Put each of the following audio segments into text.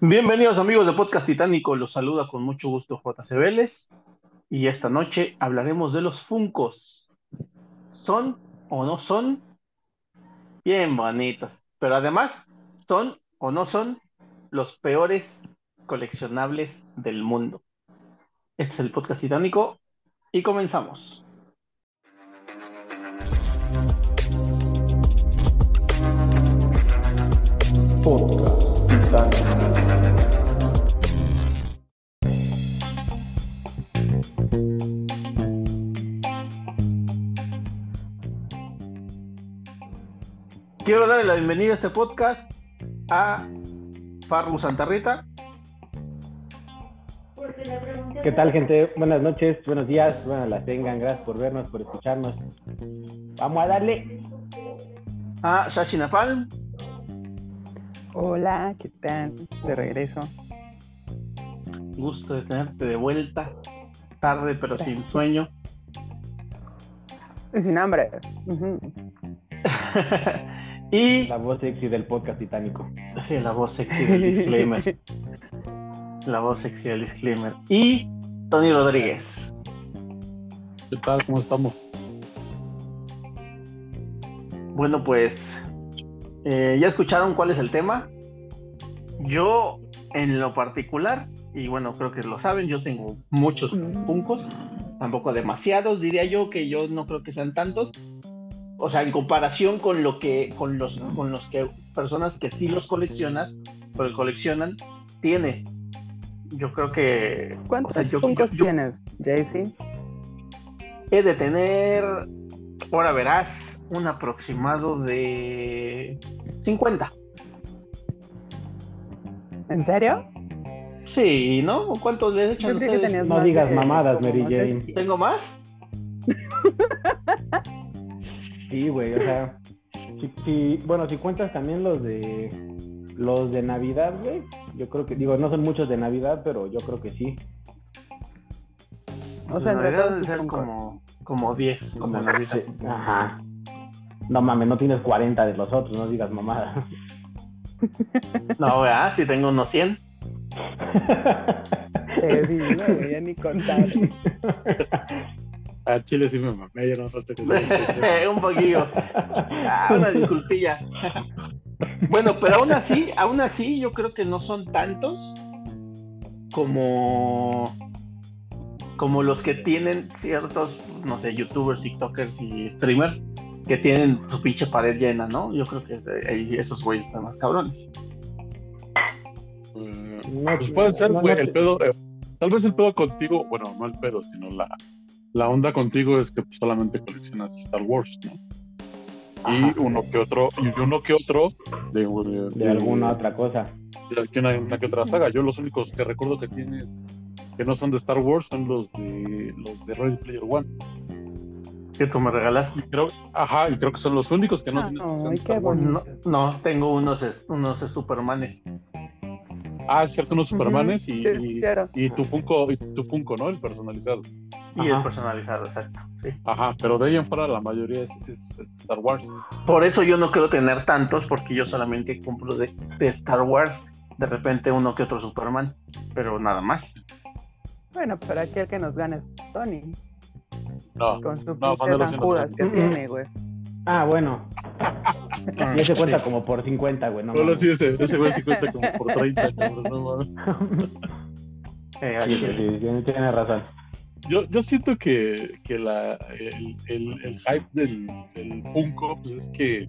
Bienvenidos amigos de Podcast Titánico, los saluda con mucho gusto JC Vélez y esta noche hablaremos de los Funcos. ¿Son o no son? Bien bonitos, pero además son o no son los peores coleccionables del mundo. Este es el Podcast Titánico y comenzamos. Podcast Quiero darle la bienvenida a este podcast a Farru Santarrita. ¿Qué tal, gente? Buenas noches, buenos días, buenas las tengan. Gracias por vernos, por escucharnos. Vamos a darle. A Shashi Napalm. Hola, ¿qué tal? De regreso. Gusto de tenerte de vuelta. Tarde pero sin sueño. Y sin hambre. Ujú. y La voz sexy del podcast titánico. sí, la voz sexy del disclaimer. La voz sexy del disclaimer. Y Tony Rodríguez. ¿Qué tal? ¿Cómo estamos? Bueno, pues eh, ya escucharon cuál es el tema. Yo, en lo particular, y bueno, creo que lo saben, yo tengo muchos Funcos, tampoco demasiados, diría yo, que yo no creo que sean tantos. O sea, en comparación con lo que, con los, con los que personas que sí los coleccionas, pero coleccionan, tiene. Yo creo que. ¿Cuántos o sea, yo- Funkos yo- yo- tienes, Jaycee? He de tener, ahora verás, un aproximado de 50. ¿En serio? Sí, ¿no? ¿Cuántos les echan que ustedes? No digas mamadas, Mary Jane. ¿Tengo más? Sí, güey, o sea. Si, si- bueno, si cuentas también los de. Los de Navidad, güey. Yo creo que. Digo, no son muchos de Navidad, pero yo creo que sí. O sea, en realidad deben ser como, como 10. Como Navidad. Ajá. No mames, no tienes 40 de los otros, no digas mamadas. No, ¿verdad? Si tengo unos 100. Eh, sí, no voy a ni contar. A Chile sí me mamé, ya no falta que un poquillo. Ah, una disculpilla. bueno, pero aún así, aún así, yo creo que no son tantos como como los que tienen ciertos, no sé, youtubers, tiktokers y streamers que tienen su pinche pared llena, ¿no? Yo creo que ahí esos güeyes están más cabrones. No, pues puede ser, no, güey, no el pedo. eh, tal vez el pedo contigo, bueno, no el pedo, sino la, la onda contigo es que pues, solamente coleccionas Star Wars, ¿no? Y uno que otro, y uno que otro de, de, De alguna otra cosa. de alguna- una que otra saga. Yo los únicos que recuerdo que tienes que no son de Star Wars son los de los de Ready Player One. Que tú me regalaste. Y creo, ajá, y creo que son los únicos que no Ah, tienes que qué Wars. No, no, tengo unos, es- unos Supermanes. Ah, es cierto, unos Supermanes y, Sí, claro. y tu Funko, y tu Funko, ¿no? El personalizado. Y Ajá. el personalizado, exacto. Sí. Ajá, pero de ahí en fuera la mayoría es, es- es Star Wars. Por eso yo no quiero tener tantos, porque yo solamente compro de, de Star Wars, de repente uno que otro Superman, pero nada más. Bueno, pero aquí el que nos gana es Tony. No, Con su no, Judas que tiene, güey. Ah, bueno. Y ese cuenta como por 50, güey. No, Solo mames. sí, ese, ese güey sí cuenta como por 30, cabrón, no mames. Eh, Sí, sí, sí, tienes razón. Yo, yo siento que, que la, el, el, el hype del, del Funko, pues es que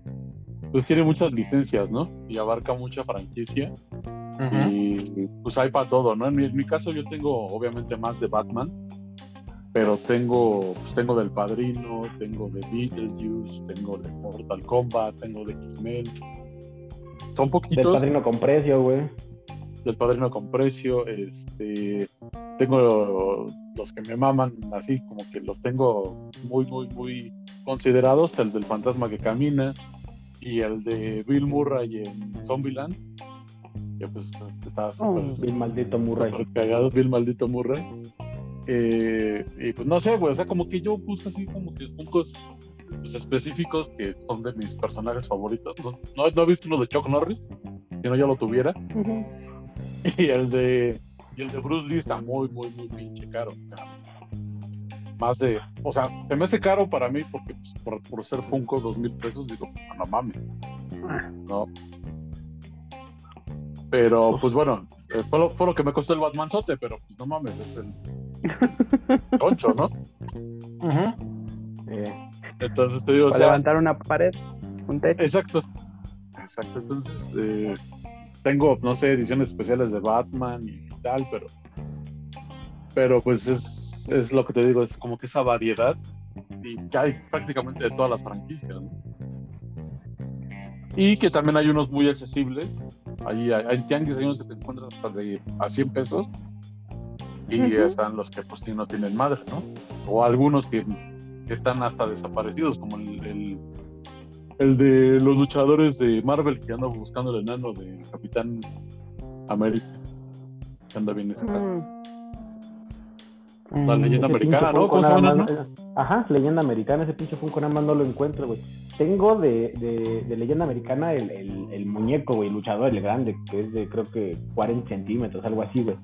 pues tiene muchas licencias, ¿no? Y abarca mucha franquicia. Y pues hay para todo, ¿no? En mi, en mi caso yo tengo obviamente más de Batman, pero tengo, pues tengo del Padrino, tengo de Beetlejuice, tengo de Mortal Kombat, tengo de X-Men. Son Del poquitos padrino con precio, güey. del Padrino con precio, este tengo los que me maman así, como que los tengo muy, muy, muy considerados, el del fantasma que camina y el de Bill Murray en Zombieland, que pues está súper Oh. Bien maldito Murray. súper cagado, Bill maldito Murray. Eh, y pues no sé, güey, o sea, como que yo busco así como que Funkos pues, específicos que son de mis personajes favoritos. No, no, no he visto uno de Chuck Norris, si no ya lo tuviera. Y el de y el de Bruce Lee está muy, muy, muy pinche caro. más de, o sea, se me hace caro para mí porque pues, por, por ser Funko dos mil pesos, digo, "Ah, no mames, ¿no? Pero pues bueno, eh, fue, lo, fue lo que me costó el Batman Sote, pero pues no mames, es el concho, ¿no? Ujú. Eh, Entonces te digo, o para sea, levantar una pared, un techo. Exacto. Exacto. Entonces, eh, tengo, no sé, ediciones especiales de Batman y tal, pero. Pero pues es, es lo que te digo, es como que esa variedad. Y que hay prácticamente de todas las franquicias, ¿no? Y que también hay unos muy accesibles. Ahí hay, hay tianguis, hay unos que te encuentras hasta de a 100 pesos. Y Ujú. están los que pues sí no tienen madre, ¿no? O algunos que, que están hasta desaparecidos, como el, el, el de los luchadores de Marvel que anda buscando el enano de Capitán América. Que anda bien ese. Mm. La leyenda ese americana, ¿no? Funko ¿Cómo se nada llama, más- eh, Ajá, leyenda americana, ese pinche Funko nada más no lo encuentro, güey. Tengo de, de, de leyenda americana el, el, el muñeco, güey, luchador, el grande, que es de creo que 40 centímetros, algo así, güey.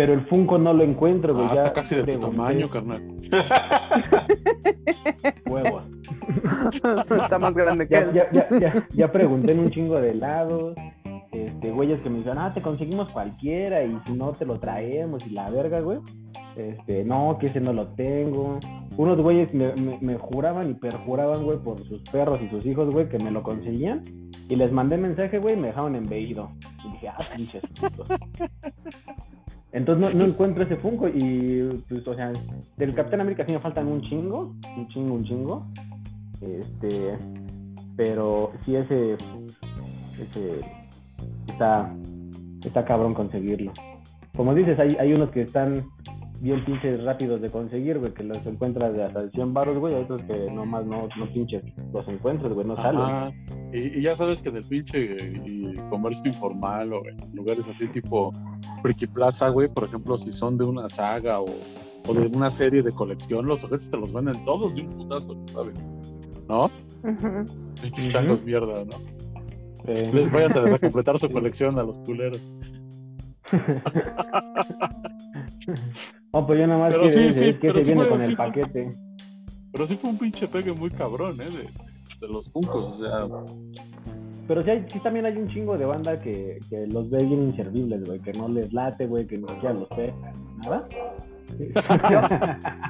Pero el Funko no lo encuentro, güey. Ah, ya está casi de tu tamaño, carnal. Huevos. Está más grande que Ya, él. ya, ya, ya, ya pregunté en un chingo de lados. Este, güeyes que me dicen, ah, te conseguimos cualquiera y si no te lo traemos y la verga, güey. Este, no, que ese no lo tengo. Unos güeyes me, me, me juraban y perjuraban, güey, por sus perros y sus hijos, güey, que me lo conseguían. Y les mandé mensaje, güey, y me dejaron embellido. Y dije, ah, pinches putos. Entonces no, no encuentro ese Funko y, pues, o sea, del Capitán América sí me faltan un chingo, un chingo, un chingo. Este, pero sí ese, ese está, está cabrón conseguirlo. Como dices, hay, hay unos que están bien pinches rápidos de conseguir, güey, que los encuentras de hasta 100 baros, güey, otros que nomás no, no pinches los encuentras, güey, no salen. Y, y ya sabes que del pinche eh, y comercio informal o en lugares así tipo Friki Plaza, güey, por ejemplo, si son de una saga o, o de una serie de colección, los objetos te los venden todos de un putazo, ¿sabes? ¿No? Pinches Ujú. changos mierda, ¿no? Eh, Les vayas a completar su colección a los culeros. no, pues yo nada más Pero quiero sí, decir sí, es que pero se sí viene fue- con sí el paquete. Pero sí fue un pinche pegue muy cabrón, ¿eh? De, de los Funkos, o sea, Pero sí, hay, sí también hay un chingo de banda que, que los ve bien inservibles, güey, que no les late, güey, que ni siquiera los pescan, nada.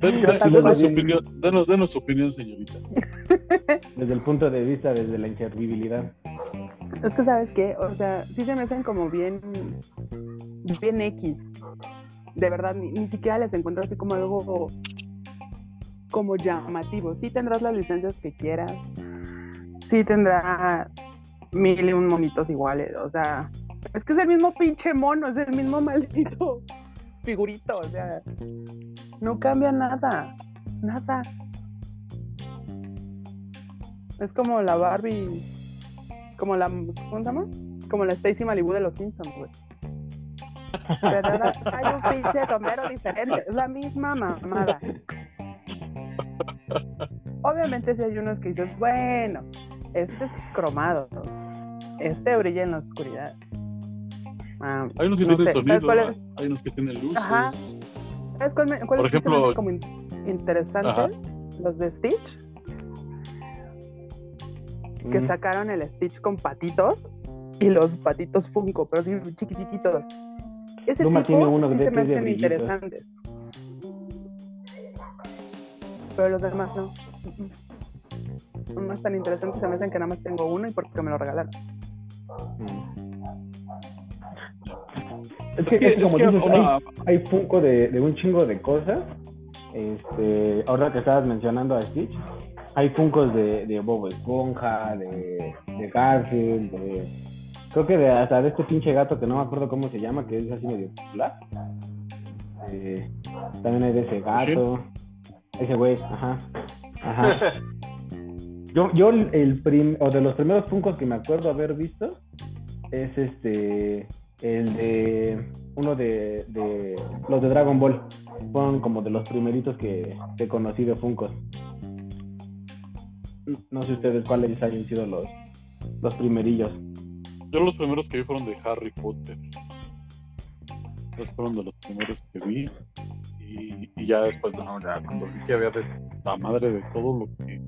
denos, su opinión, denos, denos su opinión, señorita. desde el punto de vista, desde la inservibilidad. Es que, ¿sabes qué? O sea, sí se me hacen como bien, bien X. De verdad, ni, ni siquiera les encuentro así como algo como llamativo. Sí tendrás las licencias que quieras. Sí tendrá mil y un monitos iguales. O sea, es que es el mismo pinche mono, es el mismo maldito figurito. O sea, no cambia nada. Nada. Es como la Barbie como la, ¿cómo se llama? Como la Stacy Malibu de los Simpsons, güey. Pero ahora hay un pinche sombrero diferente, es la misma mamada. Obviamente si hay unos que dices, bueno, este es cromado, este brilla en la oscuridad. Ah, Hay unos que No tienen sonido, hay unos que tienen luces. Ajá. ¿Sabes cuál, me, cuál Por es ejemplo- como in- interesante? Ajá. Los de Stitch, que Mm. sacaron el Stitch con patitos y los patitos Funko, pero sí chiquititos. Ese Luma tipo tiene uno sí de se que me hacen interesantes. Pero los demás no. No más tan interesantes, se me hacen que nada más tengo uno y porque me lo regalaron. Es que, Es que, es que es como que dices, una- hay, hay Funko de, de un chingo de cosas. Este, ahora que estabas mencionando a Stitch, hay Funkos de, de Bob Esponja, de, de Garfield, de... Creo que de, hasta de este pinche gato que no me acuerdo cómo se llama, que es así medio popular. este, también hay de ese gato. Ese güey, ajá. Ajá. Yo, yo el prim, o de los primeros Funkos que me acuerdo haber visto es este el de uno de, de los de Dragon Ball. Fueron como de los primeritos que, que conocí de Funkos. No sé ustedes cuáles hayan sido los, los primerillos. Yo los primeros que vi fueron de Harry Potter. Esos fueron de los primeros que vi. Y, ya después, no, ya cuando vi que había de la madre de todo lo que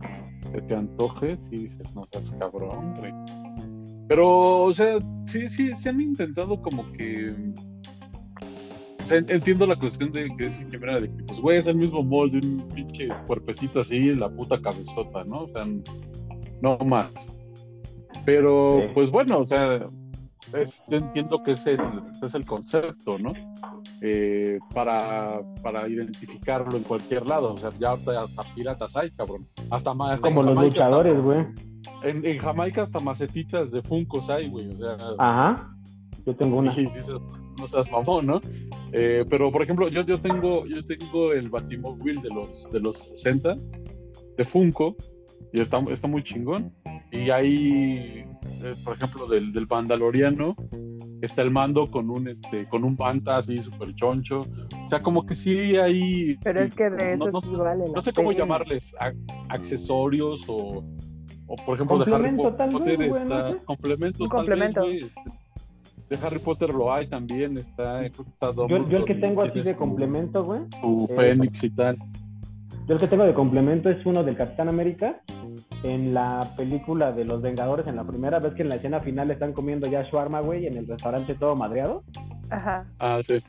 se te antoje, sí dices, no seas cabrón, güey. Pero, o sea, sí, sí, se han intentado como que. O sea, entiendo la cuestión de que es que, mira, de que, pues, güey, es el mismo molde, un pinche cuerpecito así, la puta cabezota, ¿no? O sea, no más. Pero, Sí. pues bueno, o sea, es- yo entiendo que es el, es el concepto, ¿no? Eh, para, para identificarlo en cualquier lado. O sea, ya hasta, piratas hay, cabrón. Hasta más. Como los Jamaica luchadores, güey. en, en Jamaica hasta macetitas de Funcos hay, güey. O sea, Ajá. Yo tengo una. y dices, no seas mamón, ¿no? Eh, pero, por ejemplo, yo, yo tengo yo tengo el Batimóvil de los, de los 60 de Funko y está, está muy chingón. Y ahí, eh, por ejemplo, del, del Mandaloriano está el mando con un este con un panta así súper choncho. O sea, como que sí hay... Pero es que de no- eso no- sí vale la no sé cómo pena. llamarles a- accesorios o, o por ejemplo de Harry Potter vez, está sé. complemento Un tal vez, complemento. este, de Harry Potter lo hay también está está Yo, yo el que tengo así de complemento, güey. su eh, Fénix y tal Yo el que tengo de complemento es uno del Capitán América. En la película de Los Vengadores, en la primera vez que en la escena final están comiendo ya shawarma, güey, en el restaurante todo madreado. Ajá. ah sí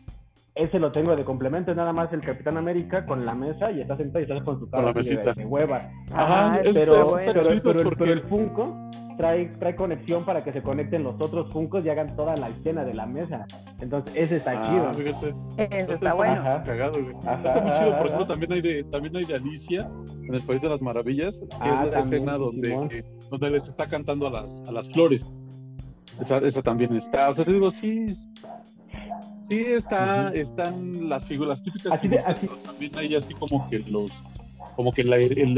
Ese lo tengo de complemento, es nada más el Capitán América con la mesa y está sentado y estás con su cara Con la así de- mesita. de hueva. Ajá, Ah, es- Pero, bueno. está pero, chido pero el, porque pero el Funko trae, trae conexión para que se conecten los otros Funkos y hagan toda la escena de la mesa. Entonces, ese está ah, chido. fíjate Eso Este está bueno. Ajá. cagado güey Ajá, está muy chido ajá, por ejemplo ajá. también hay de también hay de Alicia en el país de las maravillas que Ah, es la también, escena donde que- donde les está cantando a las a las flores esa, esa también está o sea te digo sí sí está están las figuras típicas Así de- así- pero también hay así como que los como que la, el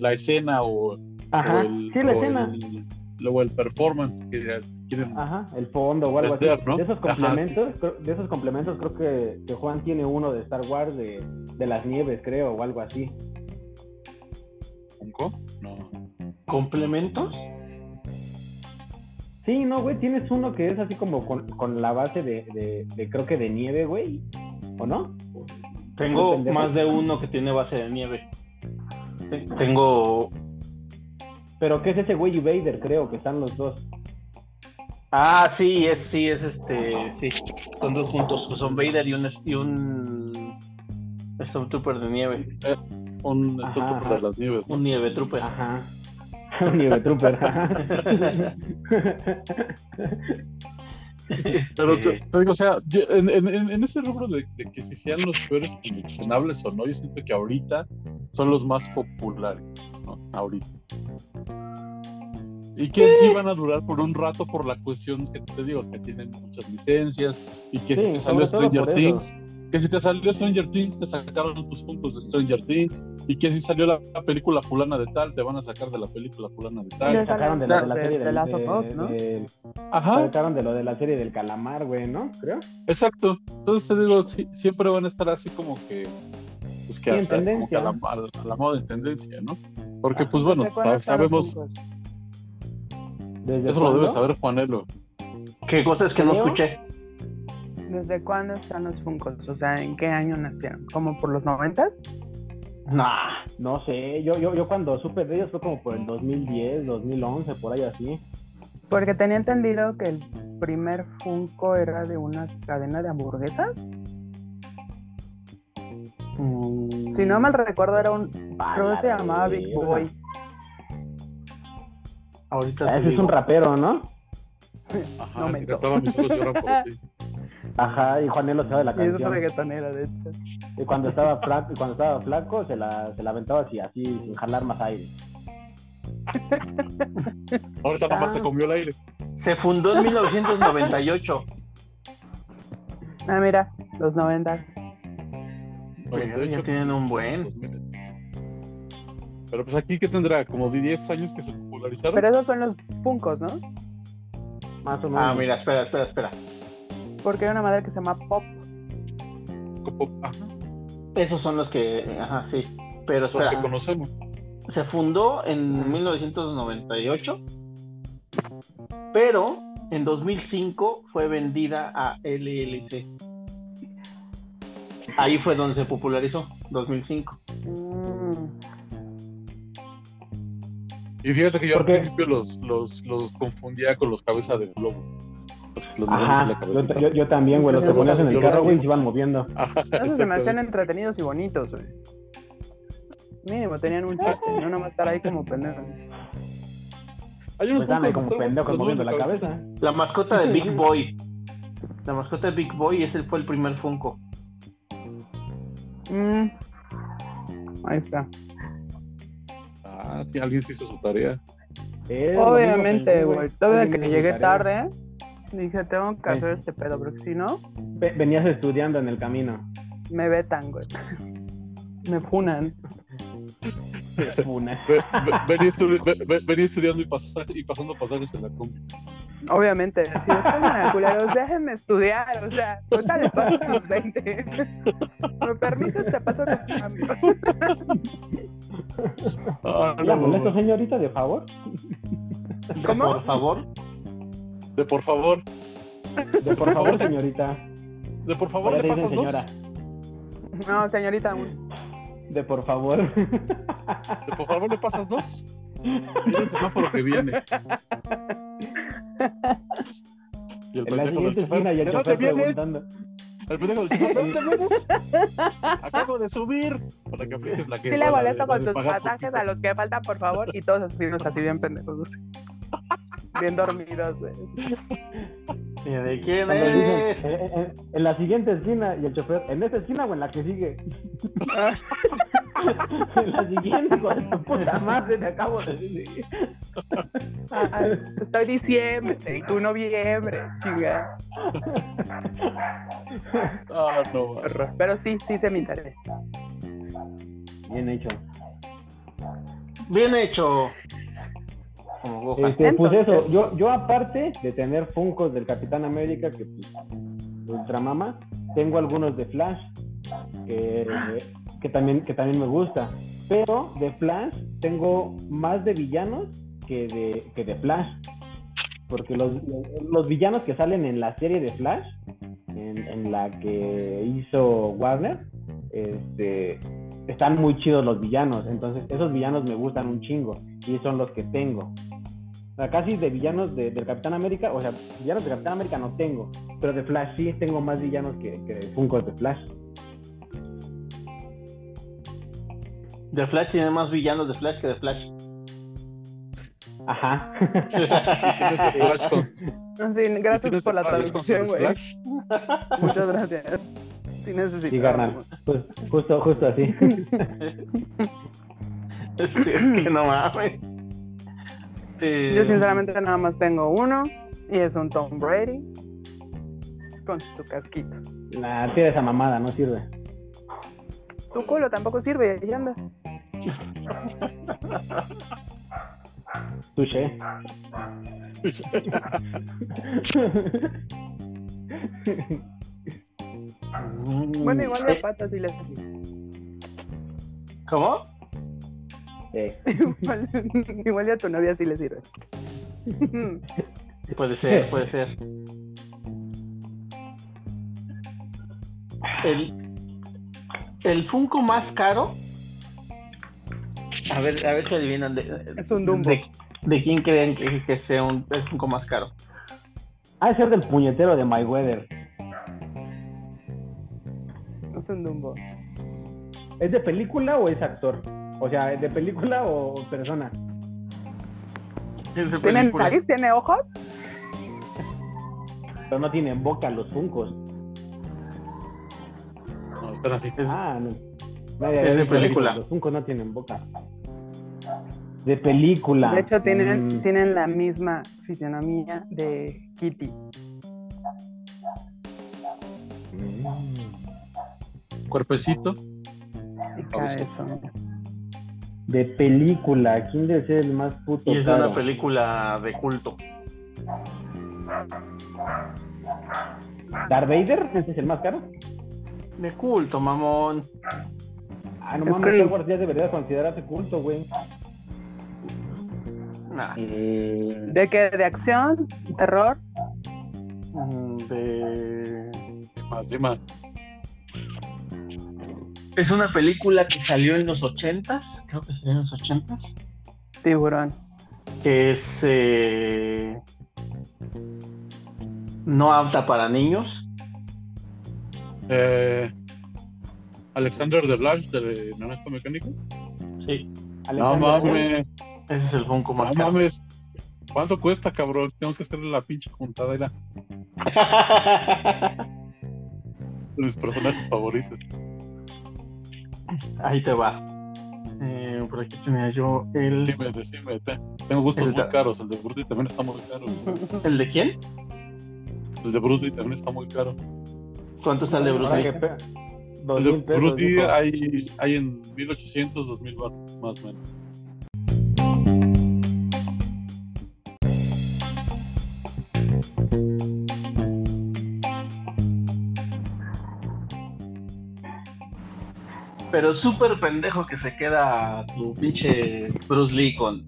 la escena o, o Ajá, el, sí, la o escena. el- luego el performance que quieren Ajá, el fondo o algo así. De esos Ajá, complementos, creo- de esos complementos creo que, que Juan tiene uno de Star Wars de, de las nieves, creo, o algo así. Funko no ¿Complementos? Sí, no, güey, tienes uno que es así como con, con la base de, de, de creo que de nieve, güey. ¿O no? Tengo más de uno que tiene base de nieve. Te- Tengo. Pero que es ese güey y Vader, creo, que están los dos. Ah, sí, es, sí, es este. Sí, son dos juntos. Son Vader y un, y un Stormtrooper de nieve. un Stormtrooper de las nieves. Un nieve trooper. Ajá. Nieve Trooper. Pero Este, te, te digo, o sea, yo- en, en- ese rubro de, de que si sean los peores coleccionables o no, yo siento que ahorita son los más populares, ¿no? Ahorita. Y que sí van a durar por un rato por la cuestión que te digo, que tienen muchas licencias y que Sí, si te todo Stranger eso. Que si te salió Stranger Things, te sacaron tus puntos de Stranger Things, y que si salió la, la película fulana de tal, te van a sacar de la película fulana de tal. sacaron de, lo de la de- serie de del, de- ¿no? del- Ajá, sacaron de lo de la serie del calamar, güey, ¿no? Creo. exacto. Entonces te digo, sí, siempre van a estar así como que, pues que Sí, en a, como que a la, a la- a la moda en tendencia, ¿no? Porque Ajá. pues bueno, ¿Desde cuándo sa- están los sabemos, eso lo debe saber Juanelo. ¿Qué cosa es que no escuché? ¿Desde cuándo están los Funkos? O sea, ¿en qué año nacieron? ¿Como por los noventas? Nah. No sé, yo, yo, yo cuando supe de ellos fue como por el 2010, 2011, por ahí así. Porque tenía entendido que el primer Funko era de una cadena de hamburguesas. Si no mal recuerdo, era un. Creo que se la llamaba Big. Boy. Ahorita te Ese es digo. un rapero, ¿no? Ajá, No que me cantaba mis ojos lloran por ti. Ajá, y Juanelo sabe la Y es reggaetonera, de hecho. Y cuando estaba flaco, y cuando estaba flaco se la, se la aventaba así, así, sin jalar más aire. Ahorita nada más Ah. se comió el aire. Se fundó en 1998. Ah, mira, los noventas. Pero ya tienen un buen. 2000. Pero pues aquí, ¿qué tendrá? Como de 10 años que se popularizaron. Pero esos son los Funkos, ¿no? Más o menos. Ah, mira, espera, espera, espera. Porque hay una madre que se llama Pop. Como- ajá, Esos son los que, ajá, sí. Pero los que espera, conocemos. se fundó en 1998, pero en 2005 fue vendida a LLC. Ahí fue donde se popularizó, 2005. Mm. Y fíjate que yo al principio los, los, los confundía con los cabezas de globo. Los movían Ajá, la yo, yo, yo también, güey. Los que ponías en el carro, güey, se iban moviendo. Ajá, Esos se me hacían entretenidos y bonitos, güey. Mínimo, tenían un chiste, no nada más estar ahí como pendejos. Hay Pues unos Funkos como pendejos moviendo la cabeza. La mascota de Big Boy. La mascota de Big Boy ese fue el primer Funko. Mm. Ahí está. Ah, sí, alguien se hizo su tarea. Lo Obviamente, güey. Todavía que llegué su tarea. Dije, tengo que Sí. hacer este pedo, porque si no, Ve- Venías estudiando en el camino. me vetan, güey. Me funan. Una. Ve- ve- Venía, estu- ve- ve- venía estudiando y, pasa- y pasando pasajes en la combi. Obviamente, si ustedes culeros, déjenme estudiar, o sea, ahorita les paso los 20. ¿Me permites? Te paso tu cambio. Ah, ¿La no, molesto, no, señorita, de favor? ¿Cómo? Por favor. De por favor, De por favor, señorita. de por favor, le pasas dos. señora. No, señorita, De por favor. De por favor, le pasas dos. Mira el semáforo que viene. Y el En la pendejo del siguiente esquina y el "¿De dónde chofer vienes?". preguntando. El pendejo del chofer, ¿de dónde vienes? Acabo de subir. Para que apliques la que sí le molesto con tus pasajes poquito. a los que faltan, por favor, y todos así, así bien pendejos. Bien dormidos, güey. ¿Y de quién Cuando dicen, eres? "Eh, eh, en la siguiente esquina y el chofer, ¿en esa esquina o en la que sigue? en la siguiente, de tu puta madre, te acabo de decir. Ah, estoy diciembre y tú noviembre, chinga. Ah, no. Pero sí, sí se me interesa. Bien hecho. Bien hecho. Como Gohan. Este, pues Entonces- eso, yo, yo aparte de tener Funkos del Capitán América, que pues, Ultramama, tengo algunos de Flash, que, que, también, que también me gusta. Pero de Flash tengo más de villanos que de, que de Flash. Porque los, los villanos que salen en la serie de Flash, en, en la que hizo Warner, este, están muy chidos los villanos. Entonces, esos villanos me gustan un chingo. Y son los que tengo. O sea, casi de villanos de- del Capitán América, o sea, villanos de Capitán América no tengo, pero de Flash sí tengo más villanos que, que de Funkos de Flash. De Flash tiene más villanos de Flash que de Flash. Ajá. ¿Tienes el Flash con- Sí, tienes gracias por la traducción, güey. Muchas gracias. Sí necesito. Sí, carnal. Pues, justo, justo así. Sí, es que no mames. Eh, Yo sinceramente nada más tengo uno y es un Tom Brady con su casquito. La tira esa mamada, no sirve. Tu culo tampoco sirve, ahí anda. Touché. Bueno, igual de patas y les ¿Cómo? Eh, igual, igual y a tu novia sí le sirve. Puede ser, puede ser. El, el Funko más caro. A ver, a ver si adivinan de, Es un Dumbo. de, de quién creen que, que sea un, el Funko más caro. ha de ser del puñetero de Mayweather. Es un Dumbo. ¿Es de película o es actor? O sea, ¿es de película o persona? Es de ¿Tiene película. nariz? ¿Tiene ojos? Pero no tienen boca los Funkos. No, están así. Es- Ah, no. Nadie Es de película. Los Funkos no tienen boca. De película. De hecho, tienen, Mm. tienen la misma fisionomía de Kitty. Mm. Cuerpecito. Eso. De película, ¿quién debe ser el más puto Y es caro? una película de culto. ¿Darth Vader? ¿Ese es el más caro? De culto, mamón. Ah, no Es mames, que- Star Wars ya debería considerarse culto, güey. Nah. Eh, ¿De qué? ¿De acción? ¿Terror? Mm, De... más, dime. Es una película que salió en los ochentas, creo que salió en los ochentas, Tiburón. que es eh, no apta para niños. Eh, Alexander the Lash de Naranja Mecánico. Sí, No mames, ese es el Funko no más caro. mames. ¿Cuánto cuesta, cabrón? Tengo que hacerle la pinche juntadera de mis personajes favoritos. Ahí te va. Eh, por aquí tenía yo el... Decime, decime. te- Tengo gustos El muy da- caros. El de Bruce Lee también está muy caro. ¿El de quién? El de Bruce Lee también está muy caro. ¿Cuánto sale Bruce Ahora Lee? El de mil pesos, Bruce Lee hay, hay en 1800, 2000 baros, más o menos. Pero súper pendejo que se queda tu pinche Bruce Lee con,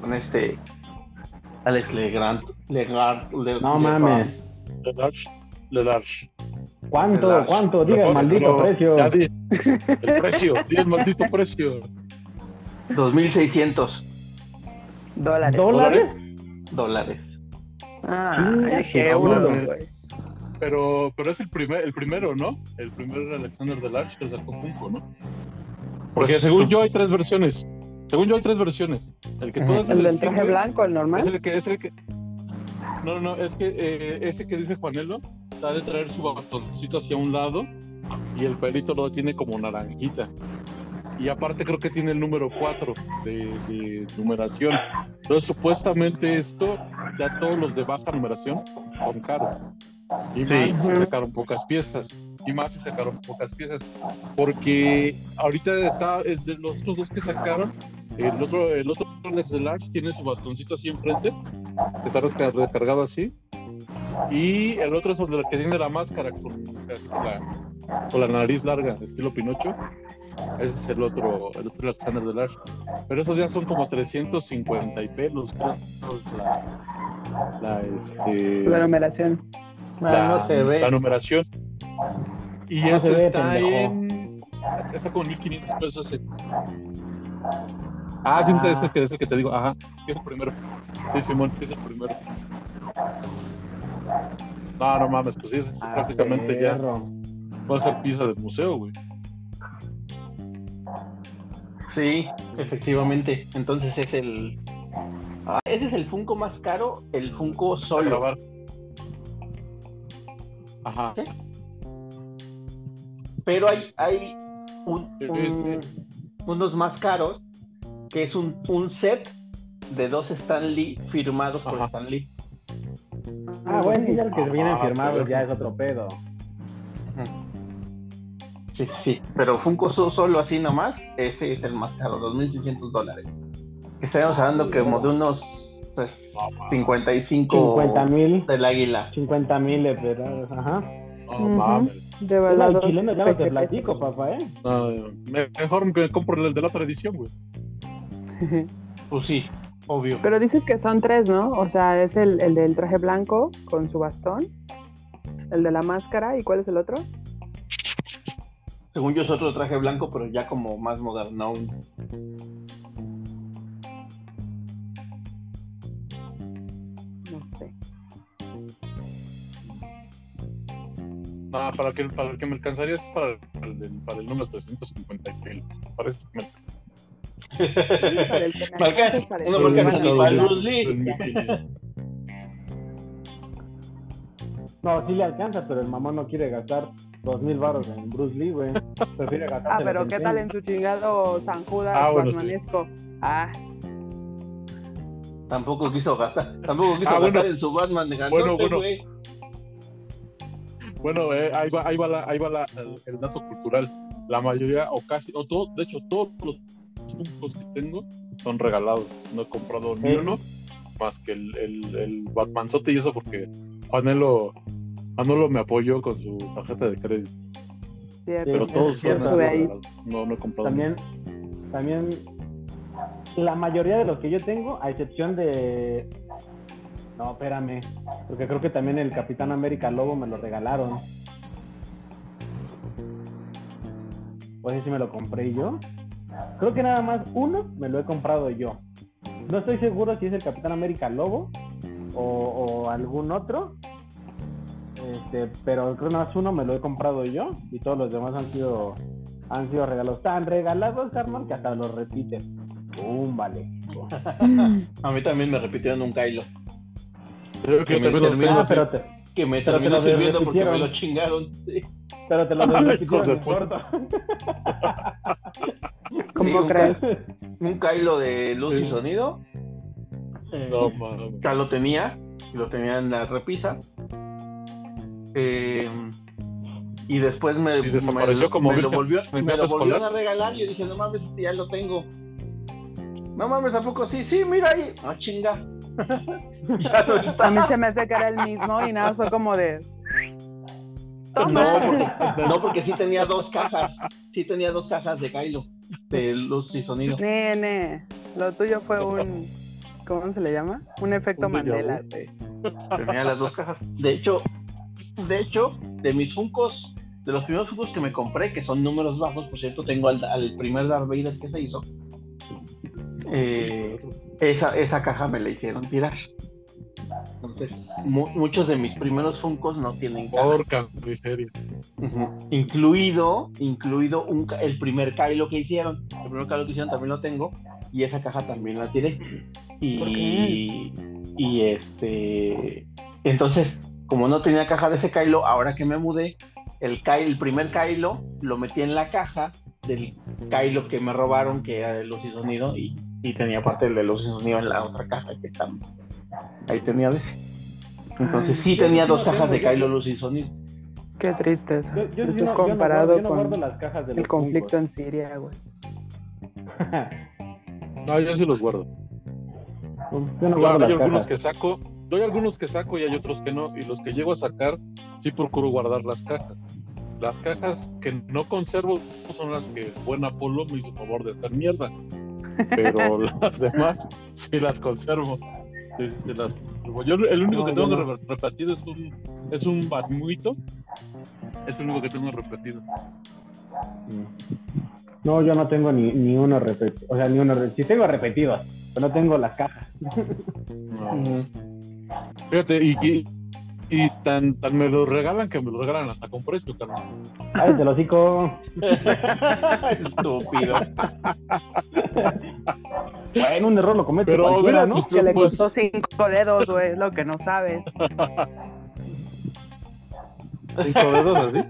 con este Alex Legrand. Legrand Le- No Legrand. mames. Le Large, Le Large. ¿Cuánto? ¿Cuánto? Diga el maldito pero- precio. ya di- el precio, di el maldito precio. 2600 Dólares. ¿Dólares? dólares. Ah, tu euro, güey. Pero, pero es el primer, el primero, ¿no? El primer Alexander de Large que sacó Funko, ¿no? Porque Pues, según yo hay tres versiones. Según yo hay tres versiones. El que todo es El de del traje siempre, blanco, el Es normal. el que, es el que. No, no, no, es que eh, ese que dice Juanelo está de traer su bastoncito hacia un lado y el pelito lo tiene como naranjita. Y aparte creo que tiene el número 4 de, de numeración. Entonces supuestamente esto, ya todos los de baja numeración son caros. Y Sí. más si Ujú. sacaron pocas piezas. Y más si sacaron pocas piezas. Porque ahorita está de los otros dos que sacaron. El otro, el otro Alex de Large tiene su bastoncito así enfrente, que está recargado así. Y el otro es el que tiene la máscara con, así con la, con la nariz larga, estilo Pinocho. Ese es el otro, el otro Alexander de Large. Pero esos ya son como 350 y pelos, creo. La, la, este, La numeración. Ah, la, no se ve. la numeración. Y No ve, está en. Está con 1500 pesos. Ah, sí, ese es el que, es el que te digo. Ajá, es el primero. Sí, Simón, es el primero. No, no mames, pues sí, es Ah, prácticamente ya va a ser pieza del museo, güey. Sí, efectivamente. Entonces es el. Ah, ese es el Funko más caro, el Funko solo. Ajá. Pero hay, hay un- un- unos más caros, que es un, un set de dos Stan Lee firmados por Ajá. Stan Lee. Ah, bueno, sí, ya el que Ajá, vienen firmados pero- ya es otro pedo. Sí, sí, sí. Pero Funko so- solo así nomás, ese es el más caro, 2.600 dólares. Estamos hablando que como de unos pues, No, mames. 55 50 mil. del águila. 50 mil de pesos. Ajá. De Bueno, verdad. el chileno ya no te platico, papá, ¿eh? Me- mejor me compro el de la otra edición, güey. Pues sí, obvio. Pero dices que son tres, ¿no? O sea, es el, el del traje blanco con su bastón, el de la máscara, ¿y cuál es el otro? Según yo es otro traje blanco, pero ya como más moderno. No, para el que, para el que me alcanzaría es para, el, para el número 350 y. Parece que me Para el que me alcanza- alcanza, para el no me alcanza ni para Bruce Lee. 3.500. No, sí le alcanza, pero el mamón no quiere gastar dos mil baros en Bruce Lee, güey. Prefiere gastar. Ah, pero ¿qué tal en su chingado San Judas Ah, bueno, sí. batmanesco? Ah, Tampoco quiso gastar. Tampoco quiso Ah, gastar bueno. en su Batman de Bueno, grandote, bueno. Bueno, eh, ahí va, ahí va, la, ahí va la- el, el dato cultural. la mayoría, o casi, o todo, de hecho, todos los Funkos que tengo son regalados. No he comprado ni uno más que el, el, el Batmanzote y eso porque Juanelo, Juanelo me apoyó con su tarjeta de crédito. Cierto. Pero todos son regalados. No, no he comprado. También, también, la mayoría de los que yo tengo, a excepción de. No, espérame. Porque creo que también el Capitán América Lobo me lo regalaron. Ese sí me lo compré yo. Creo que nada más uno me lo he comprado yo. No estoy seguro si es el Capitán América Lobo o, algún otro. Este, pero creo que nada más uno me lo he comprado yo y todos los demás han sido han sido regalos tan regalados, carnal, que hasta los repiten. ¡Pum! Vale. A mí también me repitieron un Kylo. Que que me también los termine- tengo Ah, así. pero te, Que me Pero te terminó sirviendo porque me lo chingaron. Sí. pero te lo repitieron. ¿Cómo Sí, un crees? Kylo- Un Kylo de luz y sonido. Eh, No, mames. ya lo tenía, lo tenía en la repisa. Eh, y después me, Y desapareció me- como me lo, volvió, me lo volvieron a regalar y yo dije, no mames, este ya lo tengo. No mames, ¿a poco sí? Sí, mira ahí. No, chinga. Ya no está. A mí se me hace que era el mismo y nada, más fue como de. No porque, no, porque sí tenía dos cajas. Sí tenía dos cajas de Kylo. De luz y sonido. Nene, lo tuyo fue un. ¿Cómo se le llama? Un efecto Un. Mandela, güey. Tenía las dos cajas. De hecho, de hecho, de mis Funcos, de los primeros Funcos que me compré, que son números bajos, por cierto, tengo al, al primer Darth Vader que se hizo. Eh, esa, esa caja me la hicieron tirar. Entonces, mu- muchos de mis primeros Funcos no tienen caja. Por miseria. Ujú. Incluido, incluido un, el primer Kylo que hicieron. El primer Kylo que hicieron también lo tengo. Y esa caja también la tiré. Y, y este. Entonces, como no tenía caja de ese Kylo, ahora que me mudé, el, Ky- el primer Kylo lo metí en la caja del Kylo que me robaron, que era de luz y sonido. Y, y tenía parte del de y sonido en la otra caja que está. Ahí tenía ese. Entonces, sí tenía no dos cajas tengo, de yo- Kylo luz y sonido. Qué triste. Yo, yo, Esto yo es no, yo no comparado guardo, yo no con guardo las cajas de el los conflicto en Siria, güey. No, yo sí los guardo. yo no Yo- guardo hay algunos que saco, doy algunos que saco y hay otros que no. Y los que llego a sacar, sí procuro guardar las cajas. Las cajas que no conservo son las que buen Apolo me hizo favor de hacer mierda. Pero las demás sí las conservo. Sí, sí las conservo. Yo el único No, que tengo no. re- repetido es un, es un Batmuito. Es el único que tengo repetido. No, yo no tengo ni, ni uno repetido. O sea, ni uno. Sí tengo repetidos, pero no tengo las cajas. Fíjate, y, y, y tan, tan me lo regalan que me lo regalan hasta con precio, carnal. Ay, te lo hocico. Estúpido. Bueno, un error lo comete Pero cualquiera, mira, ¿no? pues, Que le pues, costó cinco dedos, güey, es lo que no sabes. cinco dedos así.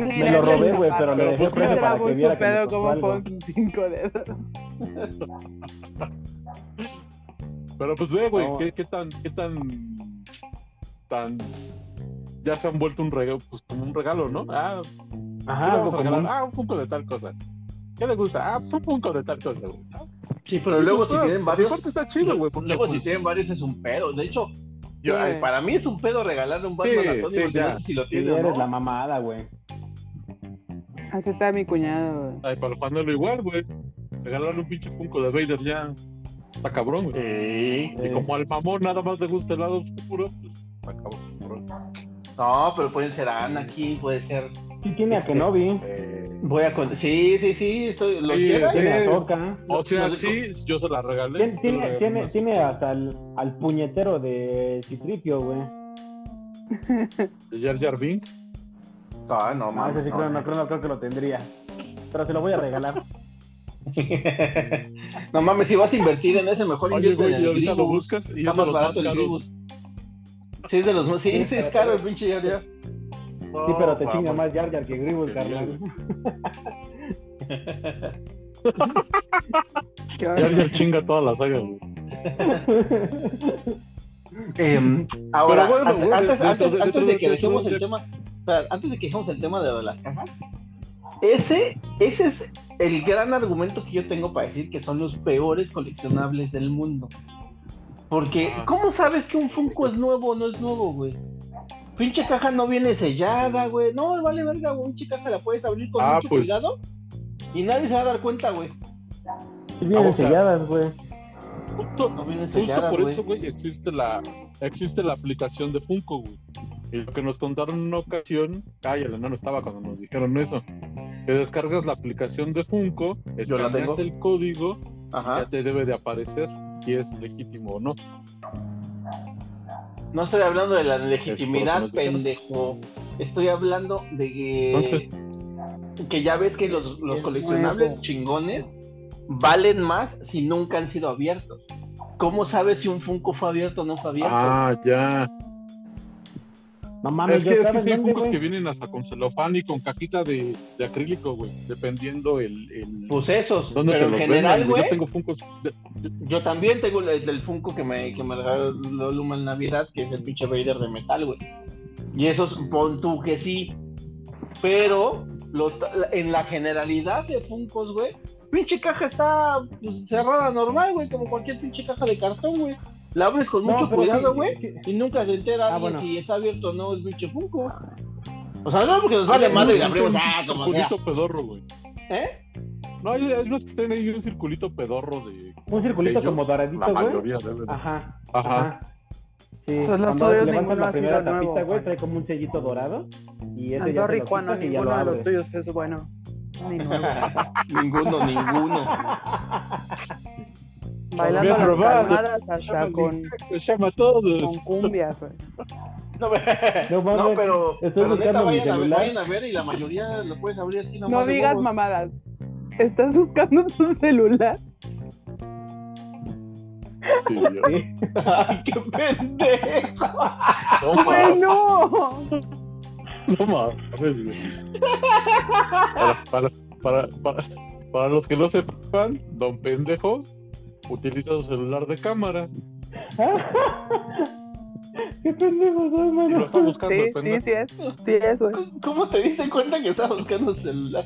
Me lo robé, güey, pero le dejé Era para que viera que me pedo costó como algo. con cinco dedos. Pero pues ve, güey, No. ¿qué, qué tan, qué tan, tan, ya se han vuelto un regalo, pues como un regalo, ¿no? Ah, ¿qué le Ajá, vamos algo a regalar? común. Ah, un Funko de tal cosa. ¿Qué le gusta? Ah, pues un Funko de tal cosa, güey. Sí, pero luego si pues, tienen varios, parte está chido, güey. porque, luego si pues, tienen varios es un pedo. De hecho, yo, Sí. ay, para mí es un pedo regalarle un Batman Sí, a Tony sí, porque ya. no sé si lo Sí, tiene o eres no. la mamada, güey. Así está mi cuñado, güey. Ay, para Juanelo igual, güey. Regalarle un pinche Funko de Vader ya está cabrón, güey. Y como al mamón nada más le gusta el lado oscuro, pues está cabrón. No, pero pueden ser Anakin, puede ser. Sí tiene a Este, Kenobi. Voy a con... Sí, sí, sí, estoy... los Sí, Jedi. Tiene a. O sea, no sí, yo se la regalé. Tiene, tiene, regalé tiene, hasta al, al puñetero de Citripio, güey. de Jar Jar Binks. Ah, no, No, mames, ese sí no. creo, no, creo, no creo que lo tendría. Pero se lo voy a regalar. no mames, si vas a invertir en ese, mejor Oye, invierte en el ahorita lo buscas y Está más barato el. Grievous. Sí, es de los más... Sí, sí, es caro el pinche Jar Jar. Sí, pero te No, chinga más Jar Jar que Qué carnal. ¿Qué Jar? Jar chinga toda la saga, güey. Em, ahora, bueno, antes, antes, antes, de- antes de que dejemos de- el tema, antes de que dejemos el tema de las cajas, ese, ese es el gran argumento que yo tengo para decir que son los peores coleccionables del mundo. Porque, Ah. ¿cómo sabes que un Funko es nuevo o no es nuevo, güey? Pinche caja no viene sellada, güey. No, vale verga, güey. Pinche caja la puedes abrir con Ah, mucho pues. cuidado y nadie se va a dar cuenta, güey. Sí vienen selladas, güey. Justo, No vienen justo selladas, por güey. eso, güey, existe la, existe la aplicación de Funko, güey. Y lo que nos contaron en una ocasión, ay, el enano estaba cuando nos dijeron eso. Te descargas la aplicación de Funko, escaneas el código, Ajá. ya te debe de aparecer si es legítimo o no. No estoy hablando de la legitimidad, Es pendejo. Estoy hablando de que, Entonces, que ya ves que los, los Es coleccionables nuevo. chingones valen más si nunca han sido abiertos. ¿Cómo sabes si un Funko fue abierto o no fue abierto? ah, ya. No mames, Es yo que, es que sabes sí hay Funkos que vienen hasta con celofán y con cajita de, de acrílico, güey. Dependiendo el. el Pues esos, ¿Dónde pero te en los general, venden, güey? Yo tengo Funkos. de- yo también tengo el del Funko que me, que me regaló Luma en Navidad, que es el pinche Vader de metal, güey. Y esos, pon tú que sí. Pero en la generalidad de Funkos, güey, pinche caja está pues, cerrada normal, güey, como cualquier pinche caja de cartón, güey. La abres con No, mucho cuidado, güey, sí. y nunca se entera Ah, bueno. si está abierto o no el pinche Funko. O sea, no porque nos vale madre y la abrimos, ah, un como sea. circulito pedorro, güey. ¿Eh? No, hay, hay unos que tienen ahí un circulito pedorro de. Un circulito sello. como doradito, La güey. mayoría deben. Ajá. Ajá. Ajá. Sí, Pues los tuyos levantas ninguno la primera tapita, güey, trae como un sellito dorado. Y ese ya Juan, no, y ya lo ninguno de los tuyos es bueno. Ninguno. ninguno, ninguno. Bailando las calmadas hasta con, Se llama a todos. con cumbias, güey. No, me- No, pero, pero neta buscando mi vayan a, ver, celular. vayan a ver y la mayoría lo puedes abrir así nomás No digas mamadas. ¿Estás buscando tu celular? Sí. Sí. Ay, qué pendejo. No ¡Güey, mames, no! no mames, güey. Para, para, para, para, para los que no sepan, don pendejo utiliza su celular de cámara Qué pendejo soy, y lo mano. está buscando Sí, el sí, pendejo. sí es. Sí es, güey. ¿Cómo te diste cuenta que estaba buscando celular?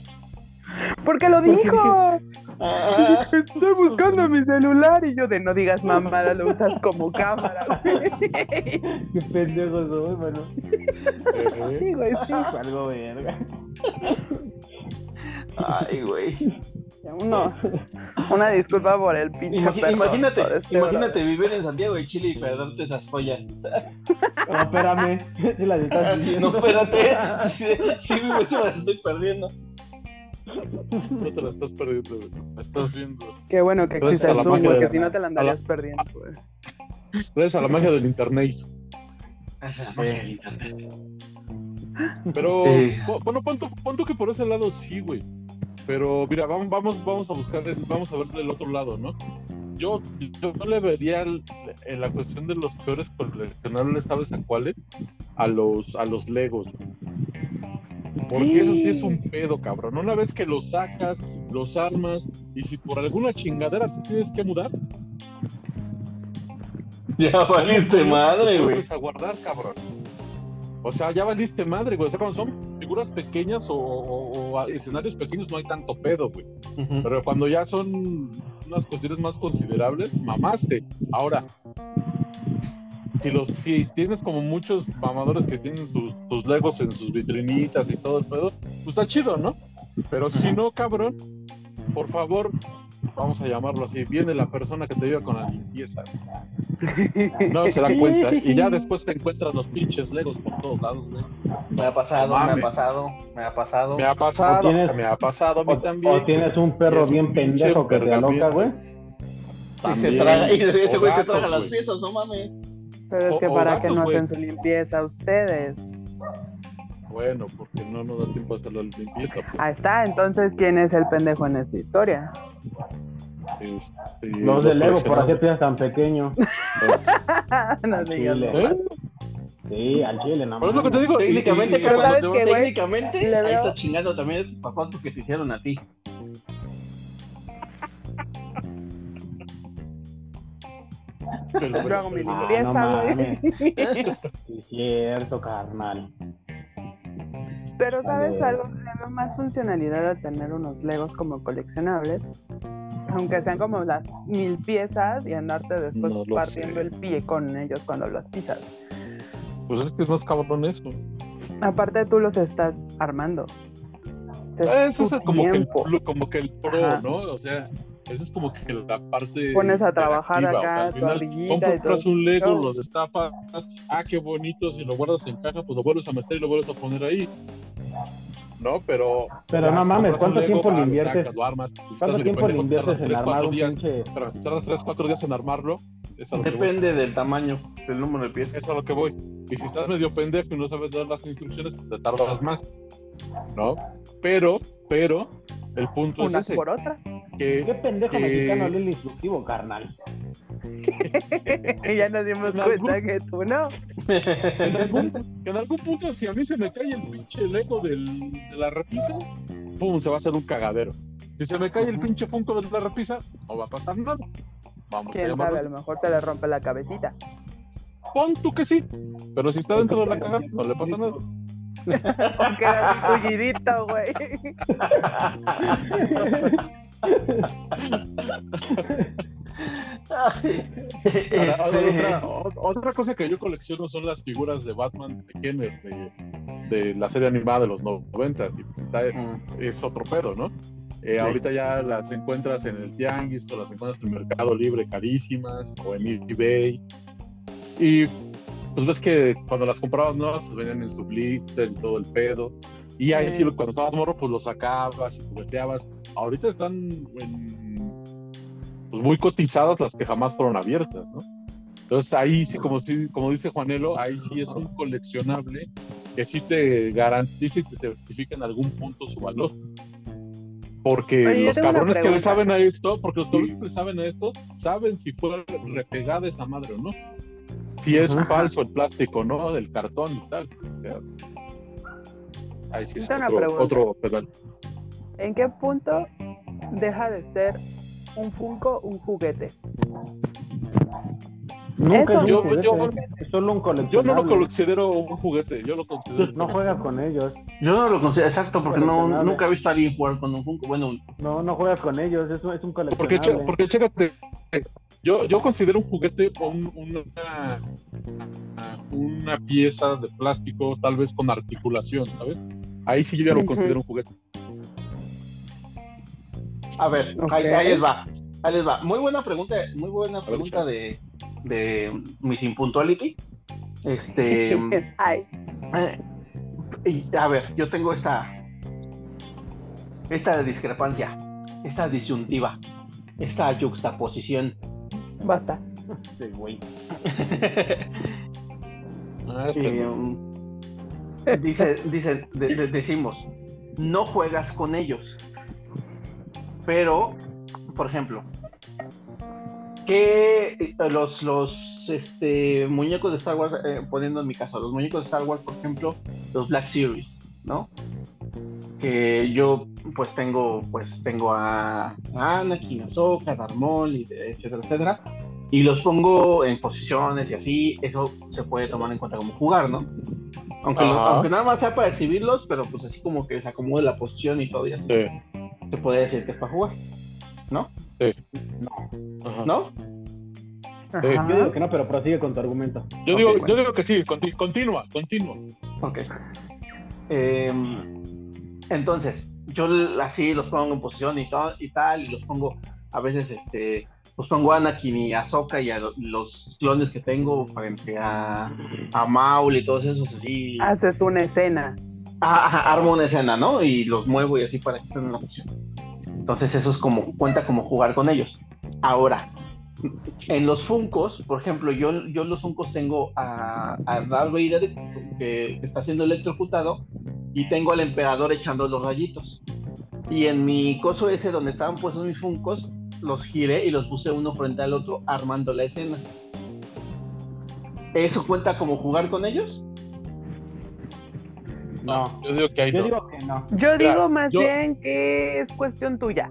Porque lo dijo. Ah, Estoy buscando mi celular y yo de no digas mamada, lo usas como cámara. güey. Qué pendejo soy, mano. Sí, güey, sí. Algo verga. Ay, güey. Uno, una disculpa por el pinche Imagi- perro, imagínate, este imagínate vivir en Santiago de Chile y perderte esas joyas. No, espérame. Sí las estás diciendo. No, espérate. Sí, sí, güey, eso me las estoy perdiendo. no te la estás perdiendo, güey. La estás viendo. Qué bueno que Gracias existe a el Zoom, magia porque si no te la andarías a la- perdiendo, güey. Gracias a la magia del internet. Esa es la magia del internet. Pero, Eh. bu- bueno, punto, punto que por ese lado sí, güey. Pero mira, vamos, vamos, vamos a buscar, vamos a ver del otro lado, ¿no? Yo, yo no le vería el- en la cuestión de los peores coleccionables, ¿sabes a cuáles? A los, a los Legos. Porque eso sí es un pedo, cabrón. Una vez que los sacas, los armas, y si por alguna chingadera te tienes que mudar, Ya valiste madre, güey. a guardar, cabrón. O sea, ya valiste madre, güey. O sea, cuando son figuras pequeñas o, o- o a- escenarios pequeños no hay tanto pedo, güey. Pero cuando ya son unas cuestiones más considerables, mamaste. Ahora, si los si tienes como muchos mamadores que tienen sus, sus legos en sus vitrinitas y todo el pedo, pues está chido, ¿no? Pero si no, cabrón, por favor, vamos a llamarlo así, viene la persona que te ayuda con la limpieza. No se dan cuenta. Y ya después te encuentras los pinches legos por todos lados, güey. Me ha pasado, me ha pasado, me ha pasado. Me ha pasado, tienes- me ha pasado a mí O, también. o tienes un perro un bien pendejo que te aloca, güey. Y se También. traga, y ese güey se gatos, traga las piezas, no mames. Pero es que o para que no hacen su limpieza ustedes. Bueno, porque no nos da tiempo a hacer la limpieza. pues. Ahí está, entonces, ¿quién es el pendejo en esta historia? Este, Los de Lego por hacer coleccionables. piezas tan no. ¿Eh? Sí, al chile, no Pero es lo que te digo. Técnicamente, y- y- Carlos, ¿sabes cuando qué, güey? técnicamente, ahí veo- estás chingando también a tus papás porque te hicieron a ti. pero- hago mi pero- Ah, limpieza, no güey. mames. Sí, cierto, carnal. Pero ¿sabes algo? Le veo más funcionalidad a tener unos Legos como coleccionables, aunque sean como las mil piezas y andarte después No partiendo sé. el pie con ellos cuando los pisas. Pues es que es más cabrón eso. Aparte tú los estás armando. Sea, Eso es como que, el, como que el pro, Ajá. ¿no? O sea, esa es como que la parte. Pones a trabajar interactiva, o sea, acá al final, compras un Lego, lo destapas, ah, qué bonito, si lo guardas en caja, pues lo vuelves a meter y lo vuelves a poner ahí. ¿No? Pero. Pero no mames, ¿cuánto Lego, tiempo le ah, inviertes? sacas, lo armas, ¿Cuánto tiempo le inviertes tardas en tres, armar cuatro un días, pinche? Pero tardas 3, 4 días en armarlo, es. Depende del tamaño, del número de piezas. Es a lo que voy. Y si estás medio pendejo y no sabes dar las instrucciones, pues te tardas más. ¿No? Pero, pero, el punto Una es ese. por otra. ¿Qué pendejo mexicano lee el instructivo, carnal? ya nos dimos En cuenta algún- que tú no. en algún, que en algún punto, si a mí se me cae el pinche Lego del, de la repisa, ¡pum! Se va a hacer un cagadero. Si se me cae el pinche Funko de la repisa, no va a pasar nada. Vamos a Quién llamarlo sabe, a lo mejor te le rompe la cabecita. Pon tú que sí. Pero si está dentro de la caja, no le pasa nada. Porque era un tullidito, güey. Ahora, este, otra, cosa que yo colecciono son las figuras de Batman de Kenner, de, de la serie animada de los 90 y pues mm, es otro pedo, ¿no? Eh, Ahorita ya las encuentras en el Tianguis o las encuentras en el Mercado Libre carísimas o en eBay. Y pues ves que cuando las comprabas nuevas, pues venían en su blister y todo el pedo. Y ahí sí, cuando estabas morro, pues lo sacabas y jugueteabas. Ahorita están en- pues muy cotizadas las que jamás fueron abiertas, ¿no? Entonces ahí sí, como, sí- como dice Juanelo, ahí sí es un coleccionable que sí te garantiza y te certifica en algún punto su valor. Porque Oye, los cabrones que le saben a esto, porque los cabrones que le saben a esto, saben si fue repegada esa madre o no. Si es Ajá. falso el plástico, ¿no? Del cartón y tal. O sea, ahí sí es una otro, pregunta. otro pedal. ¿En qué punto deja de ser un Funko un juguete? Nunca Yo- juguete, yo- es solo un Yo no lo considero un juguete, yo lo considero. No juegas con ellos. yo no lo considero exacto porque no, nunca he visto a alguien jugar con un Funko. Bueno, No, no juegas con ellos. Es un, es un Porque, coleccionable. che- porque chécate, yo, yo considero un juguete o un- una, una pieza de plástico, tal vez con articulación, ¿sabes? Ahí sí yo ya lo considero un juguete. a ver, ahí, ahí les va. Ahí les va. Muy buena pregunta, muy buena pregunta de, de Miss Impuntuality. Este. Ay, Eh, y, a ver, yo tengo esta esta discrepancia, esta disyuntiva, esta yuxtaposición. basta. Sí, güey. Ah, es Eh, que- um, dice, dice, de- de- decimos, no juegas con ellos. Pero, por ejemplo, que eh, los, los este, muñecos de Star Wars, eh, poniendo en mi caso, los muñecos de Star Wars, por ejemplo, los Black Series, ¿no? Que yo pues tengo, pues tengo a, a Anakin, Ahsoka, Darth Maul, y- etcétera, etcétera. Y los pongo en posiciones y así, eso se puede tomar en cuenta como jugar, ¿no? Aunque, lo- aunque nada más sea para exhibirlos, pero pues así como que se acomode la posición y todo, y así sí, se puede decir que es para jugar, ¿no? ajá. ¿No? Yo digo que no, pero prosigue con tu argumento. Yo, digo, bueno. yo digo que sí, conti- continúa, continúa. Ok. Em, entonces, yo así los pongo en posición y, todo, y tal, y los pongo a veces, este, pues pongo a Anakin y a Ahsoka y a lo- los clones que tengo frente a, a Maul y todos esos así. Haces una escena. Ajá, armo una escena, ¿no? Y los muevo y así para que estén en la posición. Entonces eso es como, cuenta como jugar con ellos. Ahora, en los Funcos, por ejemplo, yo, yo los Funcos tengo a, a Darth Vader que está siendo electrocutado y tengo al emperador echando los rayitos. Y en mi coso ese donde estaban puestos mis Funcos, los giré y los puse uno frente al otro armando la escena. ¿Eso cuenta como jugar con ellos? No. Yo digo que ahí Yo no. digo que no. Yo digo más yo- bien que es cuestión tuya.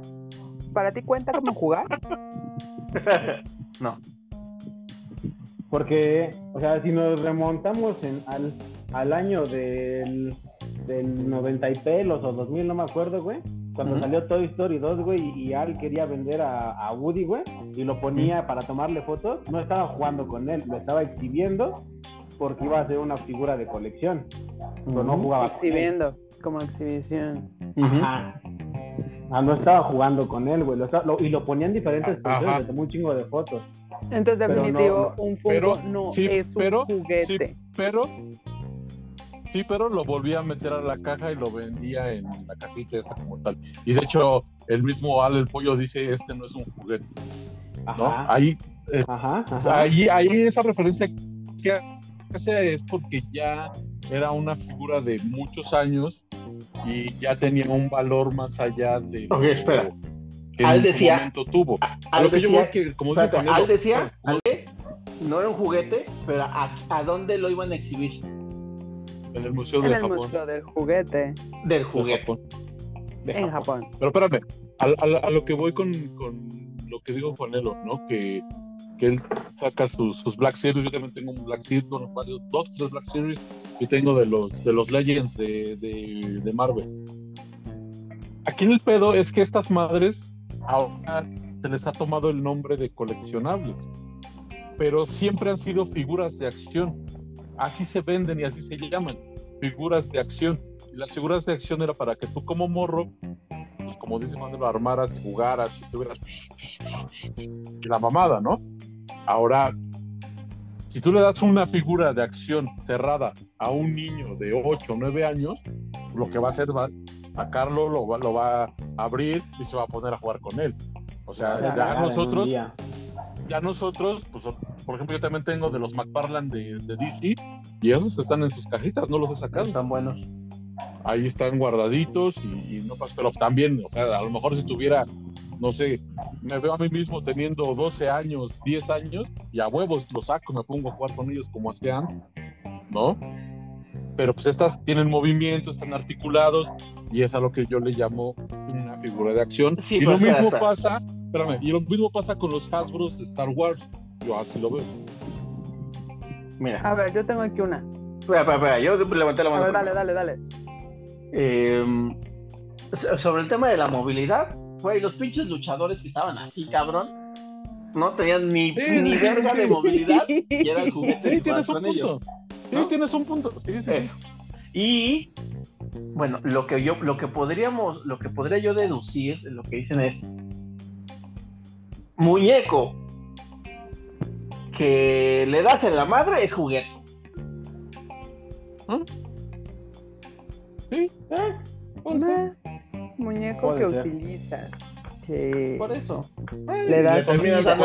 ¿Para ti cuenta como jugar? no. Porque, o sea, si nos remontamos en- al, al año del del 90 y pelos o 2000, no me acuerdo, güey. Cuando salió Toy Story 2, güey, y Al quería vender a, a Woody, güey, y lo ponía para tomarle fotos, no estaba jugando con él, lo estaba exhibiendo porque iba a ser una figura de colección. Pero no jugaba con él. Exhibiendo, como exhibición. Ajá. Ah, no estaba jugando con él, güey. lo estaba- lo- y lo ponían en diferentes posiciones, le tomó un chingo de fotos. Entonces, no, definitivo, no. un Funko Pero, no sí, es un pero, juguete. Sí, pero. Sí, pero lo volvía a meter a la caja y lo vendía en la cajita esa como tal. Y de hecho, el mismo Al el pollo dice: Este no es un juguete, ¿no? Ajá. Ahí, Ajá. Ajá. ahí, ahí esa referencia que hace es porque ya era una figura de muchos años y ya tenía un valor más allá de Ok, lo espera. que Al en decía- momento tuvo. Al decía, que, como espérate, Al decía, no era un juguete, pero ¿a, a dónde lo iban a exhibir? En el Museo En de el Japón. museo del juguete Del de juguete. Japón. en Japón. Pero espérame, a, a- a lo que voy con, con lo que dijo Juanelo, ¿no? Que, que él saca sus, sus Black Series, yo también tengo un Black Series, bueno, varios, dos, tres Black Series, y tengo de los, de los Legends de, de, de Marvel. Aquí en el pedo es que estas madres ahora se les ha tomado el nombre de coleccionables, pero siempre han sido figuras de acción. Así se venden y así se llaman, figuras de acción. Y las figuras de acción era para que tú como morro pues como dice cuando lo armaras y jugaras y tuvieras la mamada, ¿no? Ahora, si tú le das una figura de acción cerrada a un niño de 8 o 9 años, lo que va a hacer va a sacarlo, lo va, lo va a abrir y se va a poner a jugar con él. O sea, ya nosotros. Ya nosotros, pues, por ejemplo, yo también tengo de los McFarlane de, de DC y esos están en sus cajitas, no los he sacado Están buenos. ahí están guardaditos y, y no pasa, pero también, o sea, a lo mejor si tuviera, no sé, me veo a mí mismo teniendo 12 años, 10 años, y a huevos los saco, me pongo a jugar con ellos como hacía antes, ¿no? Pero pues estas tienen movimiento, están articulados, y es a lo que yo le llamo una figura de acción. Sí, y lo espera, mismo pasa, espérame, y lo mismo pasa con los Hasbros de Star Wars, yo así lo veo. Mira, A ver, yo tengo aquí una. espera, espera, espera, yo levanté la A mano. ver, dale, dale, dale. Eh, so- sobre el tema de la movilidad, güey, los pinches luchadores que estaban así, cabrón, no tenían ni, Sí, ni sí, verga sí. de movilidad y eran juguetes Sí, tienes un punto. ellos. Sí, tienes un punto. Sí, sí, sí. Eso. Y bueno, lo que yo, lo que podríamos, lo que podría yo deducir, lo que dicen es muñeco que le das en la madre es juguete. Sí, Eh, muñeco que utilizas. Que... Por eso. Le das Le terminas comida.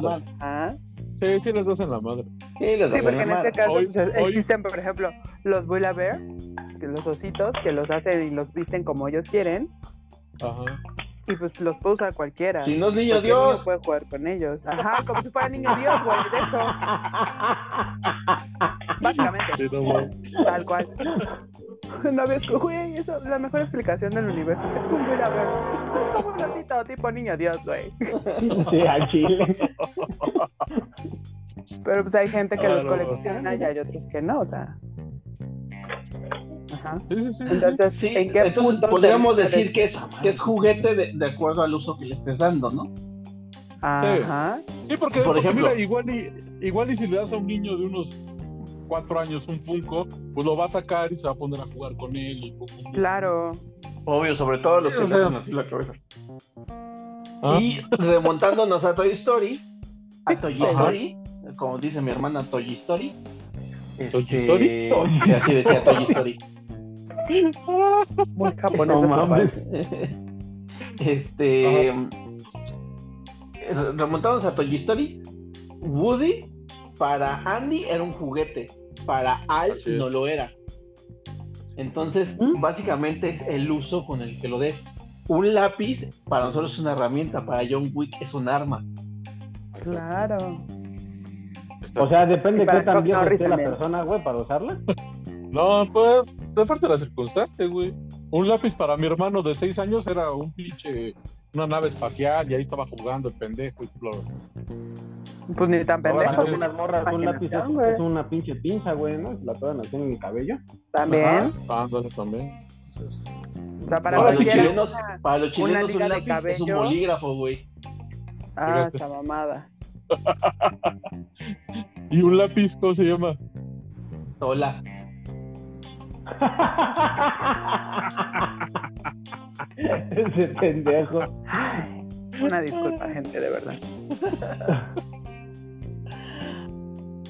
madre. Ah, sí, sí les das en la madre. Sí, les das Sí, en porque la en madre. este caso Hoy- pues, hoy- existen, por ejemplo, los Bulla Bear, que los ositos, que los hacen y los visten como ellos quieren, Ajá. y pues los puede usar cualquiera. Si no es niño Dios. niño puede jugar con ellos. Ajá, como si fuera niño Dios, güey, de eso. Básicamente, Sí, no, güey. tal cual. No ves, güey, eso, la mejor explicación del universo es un Bear. Es como un osito tipo niño Dios, güey. Sí, al chile. Pero pues hay gente que los colecciona y hay otros que no, o sea. Ajá. Sí, sí, sí. Entonces, Sí, ¿en qué entonces punto podríamos decir que es, que es juguete de, de acuerdo al uso que le estés dando, ¿no? Ajá. Sí, porque, Por porque ejemplo- mira, igual y, igual y si le das a un niño de unos cuatro años un Funko, pues lo va a sacar y se va a poner a jugar con él. Y. Claro. Obvio, sobre todo los que se hacen así la cabeza. Ah, Y remontándonos a Toy Story, a Toy. Story, como dice mi hermana Toy Story. ¿Toy este, Story? Sí, así decía Toy Story. Muy japonés. No mames. este. re- Remontándonos a Toy Story, Woody para Andy era un juguete, para Al no lo era. Entonces, ¿Mm? básicamente es el uso con el que lo des. Un lápiz para nosotros es una herramienta, para John Wick es un arma. exacto. Claro. Está- O sea, depende qué tan vieja esté la persona, güey, para usarla. No, pues, te falta la circunstancia, güey. Un lápiz para mi hermano de seis años era un pinche, una nave espacial y ahí estaba jugando el pendejo y bla. Pues ni tan Ahora pendejo. con unas morras, un lápiz es, una pinche pinza, güey, ¿no? La pueden hacer en el cabello. También. Ándale también. Entonces, O sea, para Para los chilenos, una- para los chilenos un de lápiz es un bolígrafo, güey. Ah, esa mamada. ¿Y un lápiz cómo se llama? Hola. Ese pendejo. Una disculpa, gente, de verdad.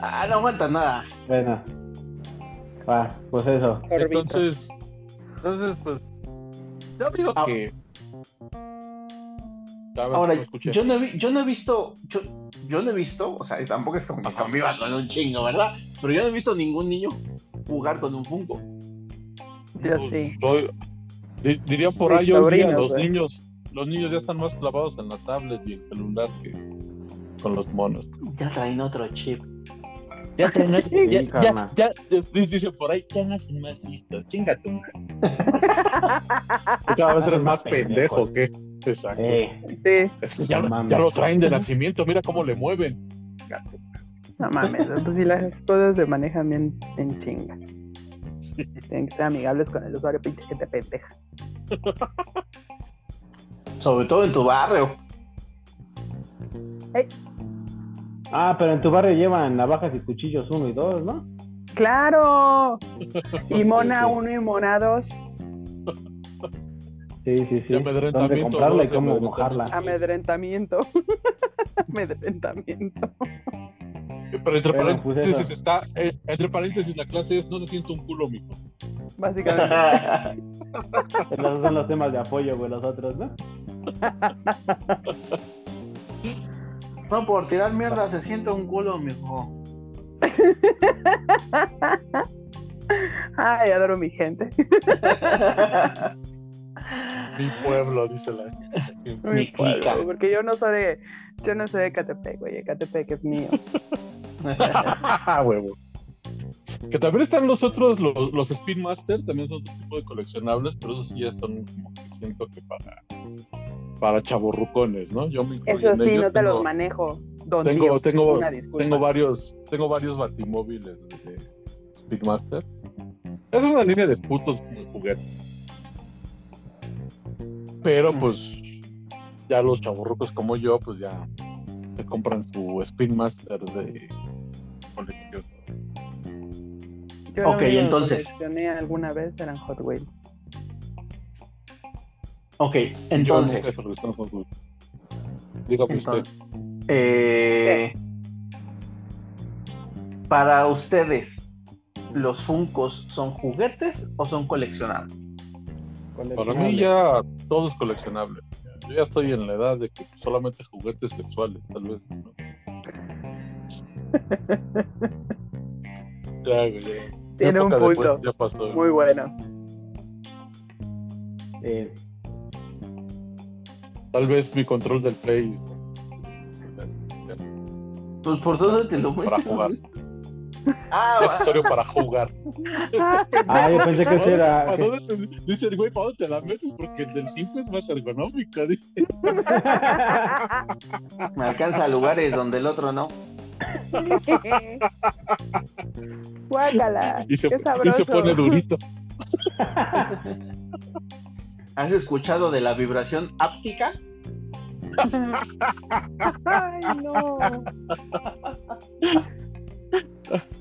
Ah, no aguanta nada. Bueno. Va, pues eso. Entonces, entonces, pues, yo digo Ah. que. Ahora, no escuché. yo no, he, vi- yo no he visto, yo, yo no he visto, o sea, tampoco es como que conviva con un chingo, ¿verdad? Pero yo no he visto ningún niño jugar con un Funko. Yo Pues, sí. soy- di- diría por ahí hoy día, los niños, los niños ya están más clavados en la tablet y el celular que con los monos. Ya traen otro chip. Ya, ya, ya, carnal. ya, dice por ahí, ya nacen más listos, chinga madre. Cada vez eres más pendejo, ¿qué? Exacto. Eh, Sí, Es que ya, no mames. ya lo traen de nacimiento, mira cómo le mueven. no mames. Pues si las cosas se manejan bien en chinga. Tienen que ser amigables con el usuario, pinche que te pendeja. Sobre todo en tu barrio. Ah, pero en tu barrio llevan navajas y cuchillos uno y dos, ¿no? ¡Claro! Y Mona 1 y Mona 2, Sí, sí, sí. Dónde comprarla y cómo amedrentamiento. mojarla. amedrentamiento. amedrentamiento. Pero entre Bueno, pues paréntesis eso. está, eh, entre paréntesis la clase es no se siente un culo, mijo. Básicamente. Esos son los temas de apoyo, güey, los otros, ¿no? No, por tirar mierda se siente un culo, mijo. Ay, adoro mi gente. Mi pueblo, dice la. Mi Mi pueblo, clica. porque yo no soy de, yo no soy de Catepec, güey, Catepec es mío. Huevo. Que también están los otros, los, los Spin Master, también son otro tipo de coleccionables, pero esos sí ya son como que siento que para, para chavorrucones, ¿no? Yo me incluyo Eso sí, no te tengo, los manejo. Don tengo, Dios, tengo, tengo varios, tengo varios batimóviles de Spin Master. Es una línea de putos juguetes. Pero pues ya los chavorrucos como yo, pues ya se compran su Spin Master de colección. Yo lo Ok, que entonces. coleccioné alguna vez eran Hot Wheels. ok, Yo entonces. nunca he coleccionado Hot Wheels. Dígame usted. Eh, para ustedes, ¿los Funcos son juguetes o son coleccionables? Para mí ya todo es coleccionable. Yo ya estoy en la edad de que solamente juguetes sexuales, tal vez. ¿no? ya, güey, ya. Tiene un punto. Ya pasó. Muy bueno. Eh, Tal vez mi control del play. Pues por dónde te lo Para metes. jugar. Ah. Accesorio para jugar. Ah, yo pensé que ese era- ¿Para dónde te- Dice el güey, ¿para dónde te la metes? Porque el del 5 es más ergonómico, dice. me alcanza a lugares donde el otro no. Guácala. Y se, qué y sabroso. se pone durito. ¿Has escuchado de la vibración áptica? Ay, no.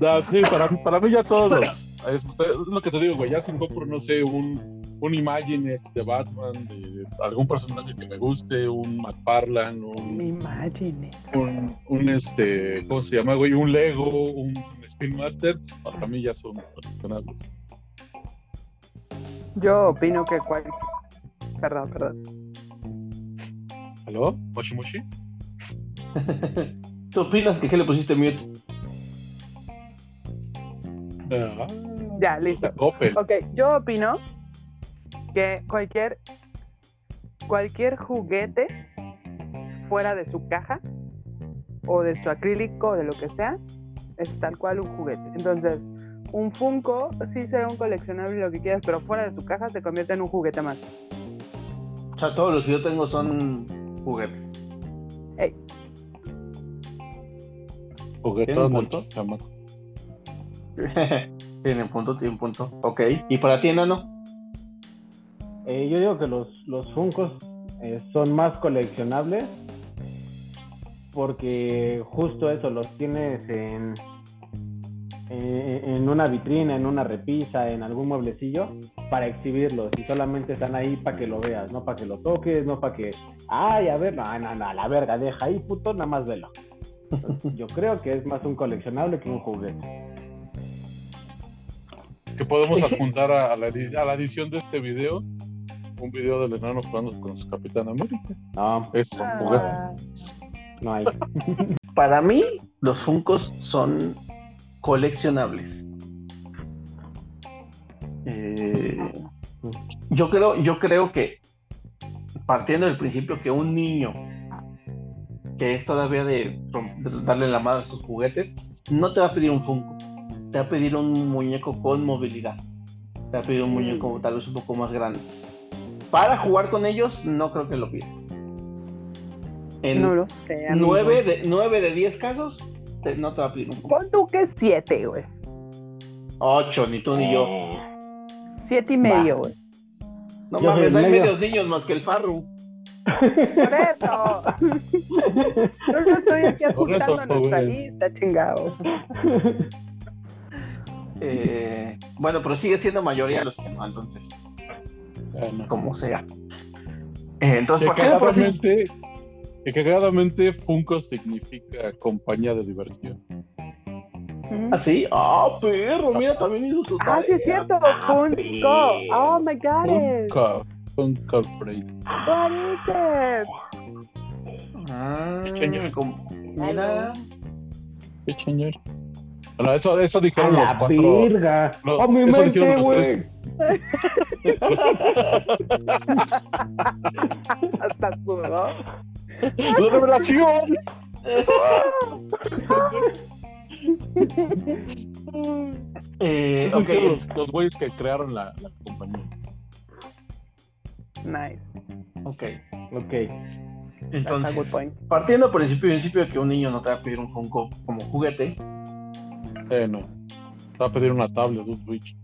No, sí, para, para mí ya todos los. Es, es lo que te digo, güey. Ya si compro, no sé, un, un Imaginex de Batman, de algún personaje que me guste, un McFarlane, un, Imagine. un, un, este, ¿cómo se llama, güey? Un Lego, un Spin Master, para mí ya son coleccionables. Yo opino que cual... Perdón, perdón. ¿Aló? ¿Moshi Moshi? ¿Tú opinas que qué le pusiste mute? Ah, Ya, listo. Ok, yo opino que cualquier cualquier juguete fuera de su caja o de su acrílico o de lo que sea es tal cual un juguete. Entonces, un Funko sí sea un coleccionable y lo que quieras, pero fuera de su caja se convierte en un juguete más. O sea, todos los que yo tengo son juguetes. Ey, Juguetón del punto? chamaco. tiene un punto, tiene un punto. Ok. ¿Y para ti, Nano? Eh, yo digo que los, los Funkos eh, son más coleccionables porque justo eso, los tienes en, en, en una vitrina, en una repisa, en algún mueblecillo para exhibirlos y solamente están ahí para que lo veas, no para que lo toques, no para que, ay, a ver, no, no, no, a la verga, deja ahí, puto, nada más velo. Entonces, yo creo que es más un coleccionable que un juguete. Que podemos adjuntar a, a la, edi- a la edición de este video un video del enano jugando con su Capitán América. No, Es un juguete. ah, no hay. Para mí, los Funcos son coleccionables. Eh, yo creo, yo creo que partiendo del principio que un niño que es todavía de, darle la mano a sus juguetes, no te va a pedir un Funko, te va a pedir un muñeco con movilidad, te va a pedir un muñeco tal vez un poco más grande. Para jugar con ellos, no creo que lo pida. En no lo sé. amigo. 9 de, nueve de 10 casos, te- no te va a pedir un Funko. Pon tú que siete, güey. 8, ni tú ni yo. Siete y medio, güey. No Yo mames, no hay medio. medios niños más que el Farru. Por eso. Yo no estoy aquí apuntando nuestra joven. lista, chingado. Eh, bueno, pero sigue siendo mayoría los que no, entonces, Bueno. como sea. Eh, entonces, ¿por qué cagadamente Funko significa compañía de diversión. ¿Ah, sí? Ah, perro, mira, también hizo su Ah, sí es tarea. cierto. Funko. Oh my god. Funko. It? Ah, como- mira. Qué señor. Bueno, eso, eso A dijeron los la cuatro. virga. los- ¡A mi eso mente, dijeron los tres. Hasta sudó. ¡La revelación! Eh, Eso ok, dijeron los, los güeyes que crearon la, la compañía. Nice. ok. Ok. Entonces, partiendo por el principio, principio de que un niño no te va a pedir un Funko como juguete Eh, no. Va a pedir una tablet, un Switch.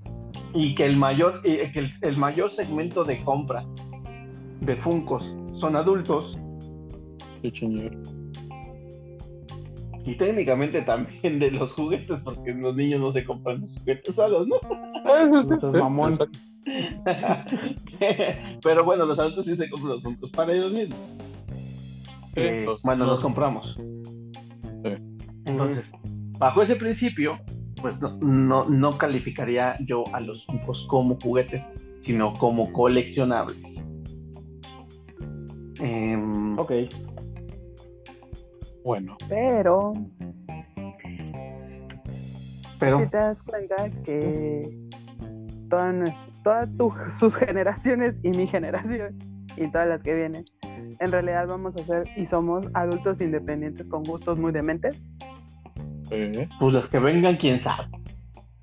y que el mayor, eh, que el, el mayor segmento de compra de Funkos son adultos Qué señor. y técnicamente también de los juguetes porque los niños no se compran sus juguetes solos, ¿no? Mamón. Exacto. Pero bueno, los adultos sí se compran los Funkos para ellos mismos. Eh, los- bueno, los- los compramos. Entonces, bajo ese principio, pues no, no, no calificaría yo a los Funkos como juguetes, sino como coleccionables. Em, Ok. Bueno, Pero, pero si te das cuenta que todas, nues- todas tu- sus generaciones y mi generación y todas las que vienen, en realidad vamos a ser y somos adultos independientes con gustos muy dementes. eh, pues los que vengan, quién sabe.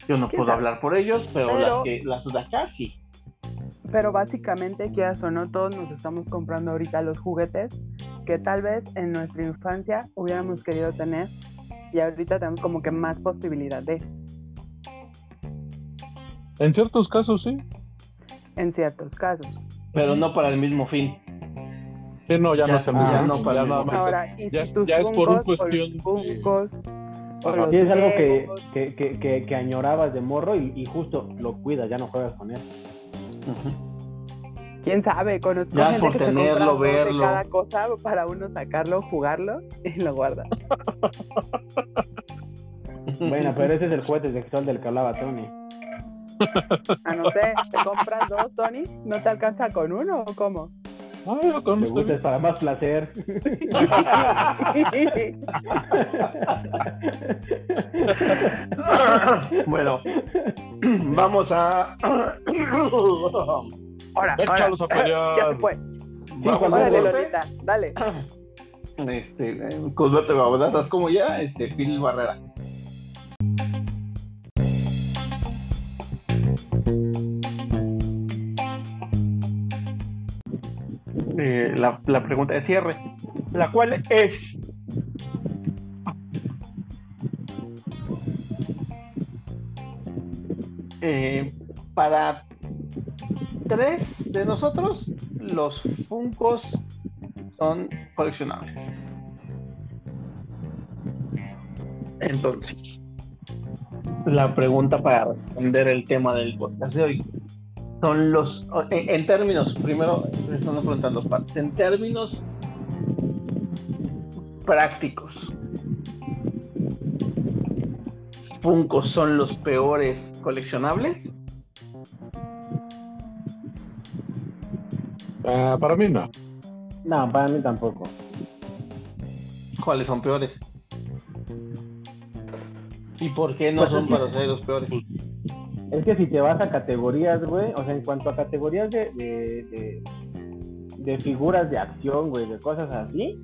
Yo no ¿Quién puedo sabe? hablar por ellos, pero, Pero- las que las de acá sí. Pero básicamente, quieras o no, todos nos estamos comprando ahorita los juguetes que tal vez en nuestra infancia hubiéramos querido tener y ahorita tenemos como que más posibilidad de, en ciertos casos sí. en ciertos casos. Pero no para el mismo fin. Sí, no, ya, Ya- no es el ya mismo. no ya para el nada más Ahora, y ya ya es por un Funkos o los cuestión de- los Sí, es algo que, que, que, que, que añorabas de morro y, y justo lo cuidas, ya no juegas con él. Quién sabe, conozco Ya gente por que se tenerlo, de verlo. cada cosa para uno sacarlo, jugarlo y lo guarda. Bueno, pero ese es el juguete sexual del que hablaba Tony. Ah, no sé, ¿te compras dos, Tony? ¿No te alcanza con uno o cómo? Ah, yo con Me esto gusta para más placer. bueno, vamos a. Ahora, Échalos a ahora. pelear. Ya se fue. vamos a Órale. Lolita, dale. Este, eh, Cosberto Babadazas, como ya, este, Phil Barrera. Eh, la, pregunta de cierre. la cual es eh, para tres de nosotros los Funcos son coleccionables. Entonces, la pregunta para responder el tema del podcast de hoy son los, en, en términos, primero, estamos preguntando dos partes, en términos prácticos, Funkos son los peores coleccionables. Ah, para mí no. No, para mí tampoco. ¿Cuáles son peores? ¿Y por qué no Pues son para ser los peores? Es que si te vas a categorías, güey, o sea, en cuanto a categorías de, de, de, figuras de acción, güey, de cosas así,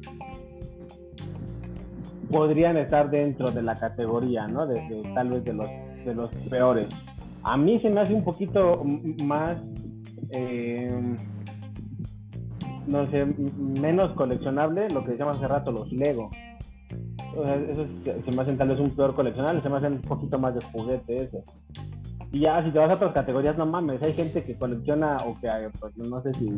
podrían estar dentro de la categoría, ¿no? De, tal vez de los, de los peores. A mí se me hace un poquito más, eh, no sé, menos coleccionable lo que decíamos hace rato, los Lego. O sea, esos se se me hacen tal vez un peor coleccionable, se me hacen un poquito más de juguete ese. Y ya, si te vas a otras categorías, no mames, hay gente que colecciona, o que, pues, no sé si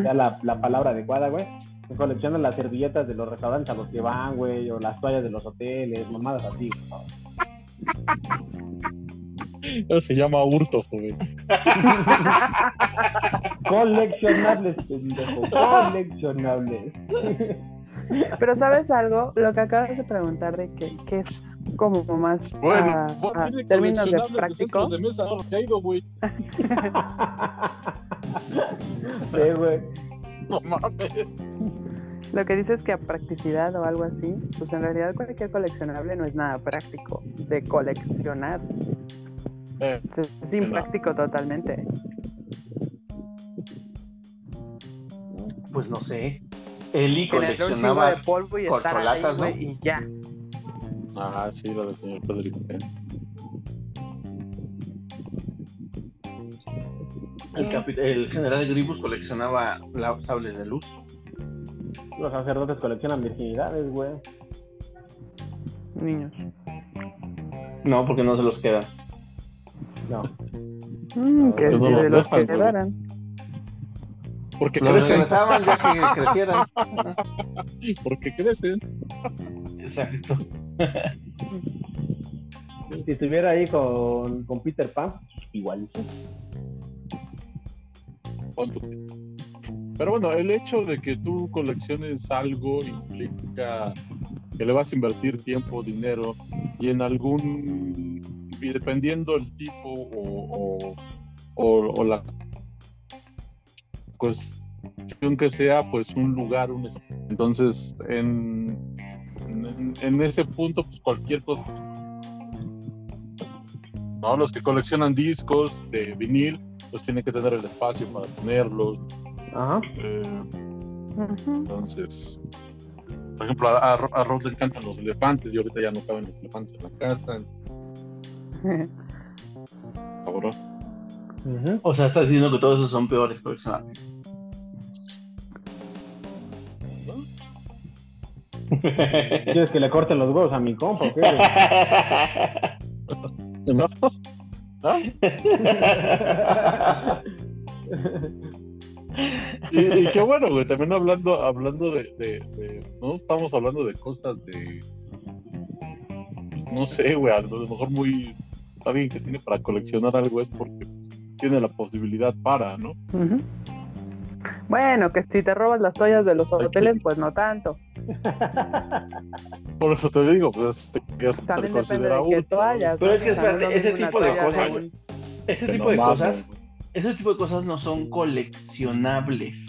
sea la, la palabra adecuada, güey, que colecciona las servilletas de los restaurantes a los que van, güey, o las toallas de los hoteles, mamadas así. güey. Eso se llama hurto, joven. Coleccionables, pendejo, coleccionables. Pero ¿sabes algo? Lo que acabas de preguntar de que, que es como más Bueno, a, vos a tienes términos de práctico. de mesa, no, te ha ido, güey. Sí, güey. No mames. Lo que dices que a practicidad o algo así, pues en realidad cualquier coleccionable no es nada práctico de coleccionar. Eh, Es es impráctico totalmente. Pues no sé. Eli coleccionaba de polvo y estar ahí, güey, y ya. Ah, sí, lo del señor Federico. eh. el, el general Gribus coleccionaba la- sables de luz. Los sacerdotes coleccionan virginidades, güey. Niños. No, porque no se los queda. No. Mm, que Pues no si los de los que güey. quedaran. Porque Los crecen. regresaban ya que crecieran. Porque crecen. Exacto. Si estuviera ahí con, con Peter Pan, igual. Pon tu- Pero bueno, el hecho de que tú colecciones algo implica que le vas a invertir tiempo, dinero y en algún y dependiendo el tipo o, o, o- o la cuestión que sea, pues un lugar, un es- entonces en, en, en ese punto, pues cualquier cosa. No, los que coleccionan discos de vinil, pues tienen que tener el espacio para tenerlos. Ajá. eh, entonces, por ejemplo, a, a, Ro- a Rod le encantan los elefantes y ahorita ya no caben los elefantes en la casa. O sea, estás diciendo que todos esos son peores coleccionables. ¿Quieres que le corten los huevos a mi compa o qué? güey? ¿No? Y, y qué bueno, güey, también hablando, hablando de, de- de- no estamos hablando de cosas de, no sé, güey, a lo mejor muy, alguien que tiene para coleccionar algo es porque tiene la posibilidad para, ¿no? Ujú. Bueno, que si te robas las toallas de los hoteles, pues no tanto. Por eso te digo, pues, que eso se También depende considera de qué hurto, toallas. Pero ¿no? es que espérate, ese tipo de cosas- que tipo de mames, cosas, ese tipo de cosas no son coleccionables.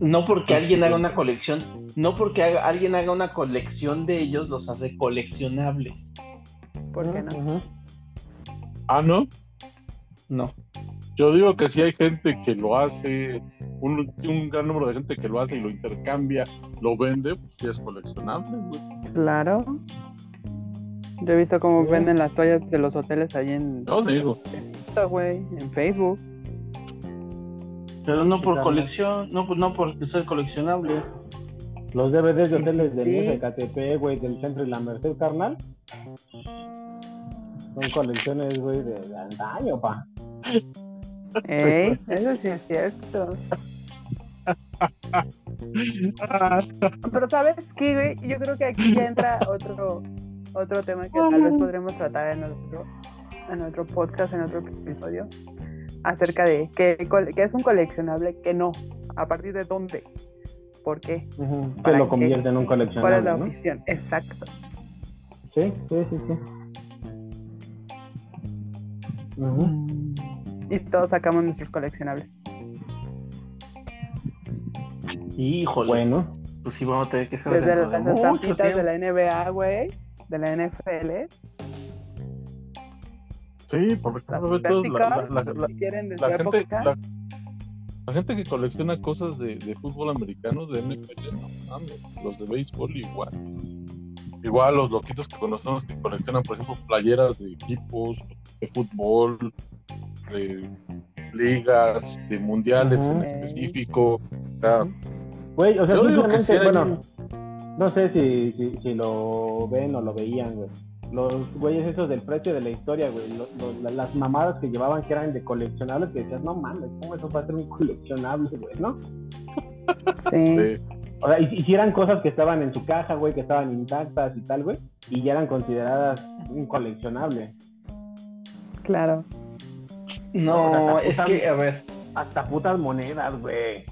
No porque Pues, alguien haga una colección, no porque haga- alguien haga una colección de ellos los hace coleccionables. ¿Por qué no? Ah, ¿no? No. Yo digo que si hay gente que lo hace, un, un gran número de gente que lo hace y lo intercambia, lo vende, pues sí es coleccionable, güey. Claro. Yo he visto cómo Sí. venden las toallas de los hoteles ahí en, Yo digo. en Insta, güey, en Facebook. Pero no por colección, no, pues no por ser coleccionable. Los DVDs de hoteles de Sí. Mesa, KTP, güey, del centro y la Merced, carnal. Son colecciones, güey, de, de antaño, pa. Ey, eso sí es cierto. Pero sabes qué, güey, yo creo que aquí ya entra otro otro tema que tal vez podremos tratar en otro en otro podcast, en otro episodio, acerca de qué, es un coleccionable, qué no, a partir de dónde, por qué, ¿Para lo qué? convierte en un cuál es coleccionable, la ¿no? opción, exacto. Sí, sí, sí, sí. Ujú. Y todos sacamos nuestros coleccionables. Híjole, Bueno, pues sí vamos a tener que hacer Desde las de mucho estampitas tiempo. de la NBA, güey, de la NFL, Sí, porque la, plásticas, la- la- si quieren, la gente, la gente que colecciona cosas de, de fútbol americano, de NFL, no mames, los de béisbol igual. Igual los loquitos que conocemos que coleccionan, por ejemplo, playeras de equipos, de fútbol, de ligas, de mundiales en específico. O sea, güey, o sea, Yo digo que simplemente, sí hay bueno, no sé si, si, si lo ven o lo veían, güey. Los güeyes esos del precio de la historia, güey. lo- lo- la- las mamadas que llevaban que eran de coleccionables, que decías, no mames, ¿cómo eso va a ser un coleccionable, güey, no? Sí. sí. O sea, y, y si eran cosas que estaban en su caja, güey, que estaban intactas y tal, güey, y ya eran consideradas un coleccionable. claro. No, es que, a ver. Hasta putas monedas, güey.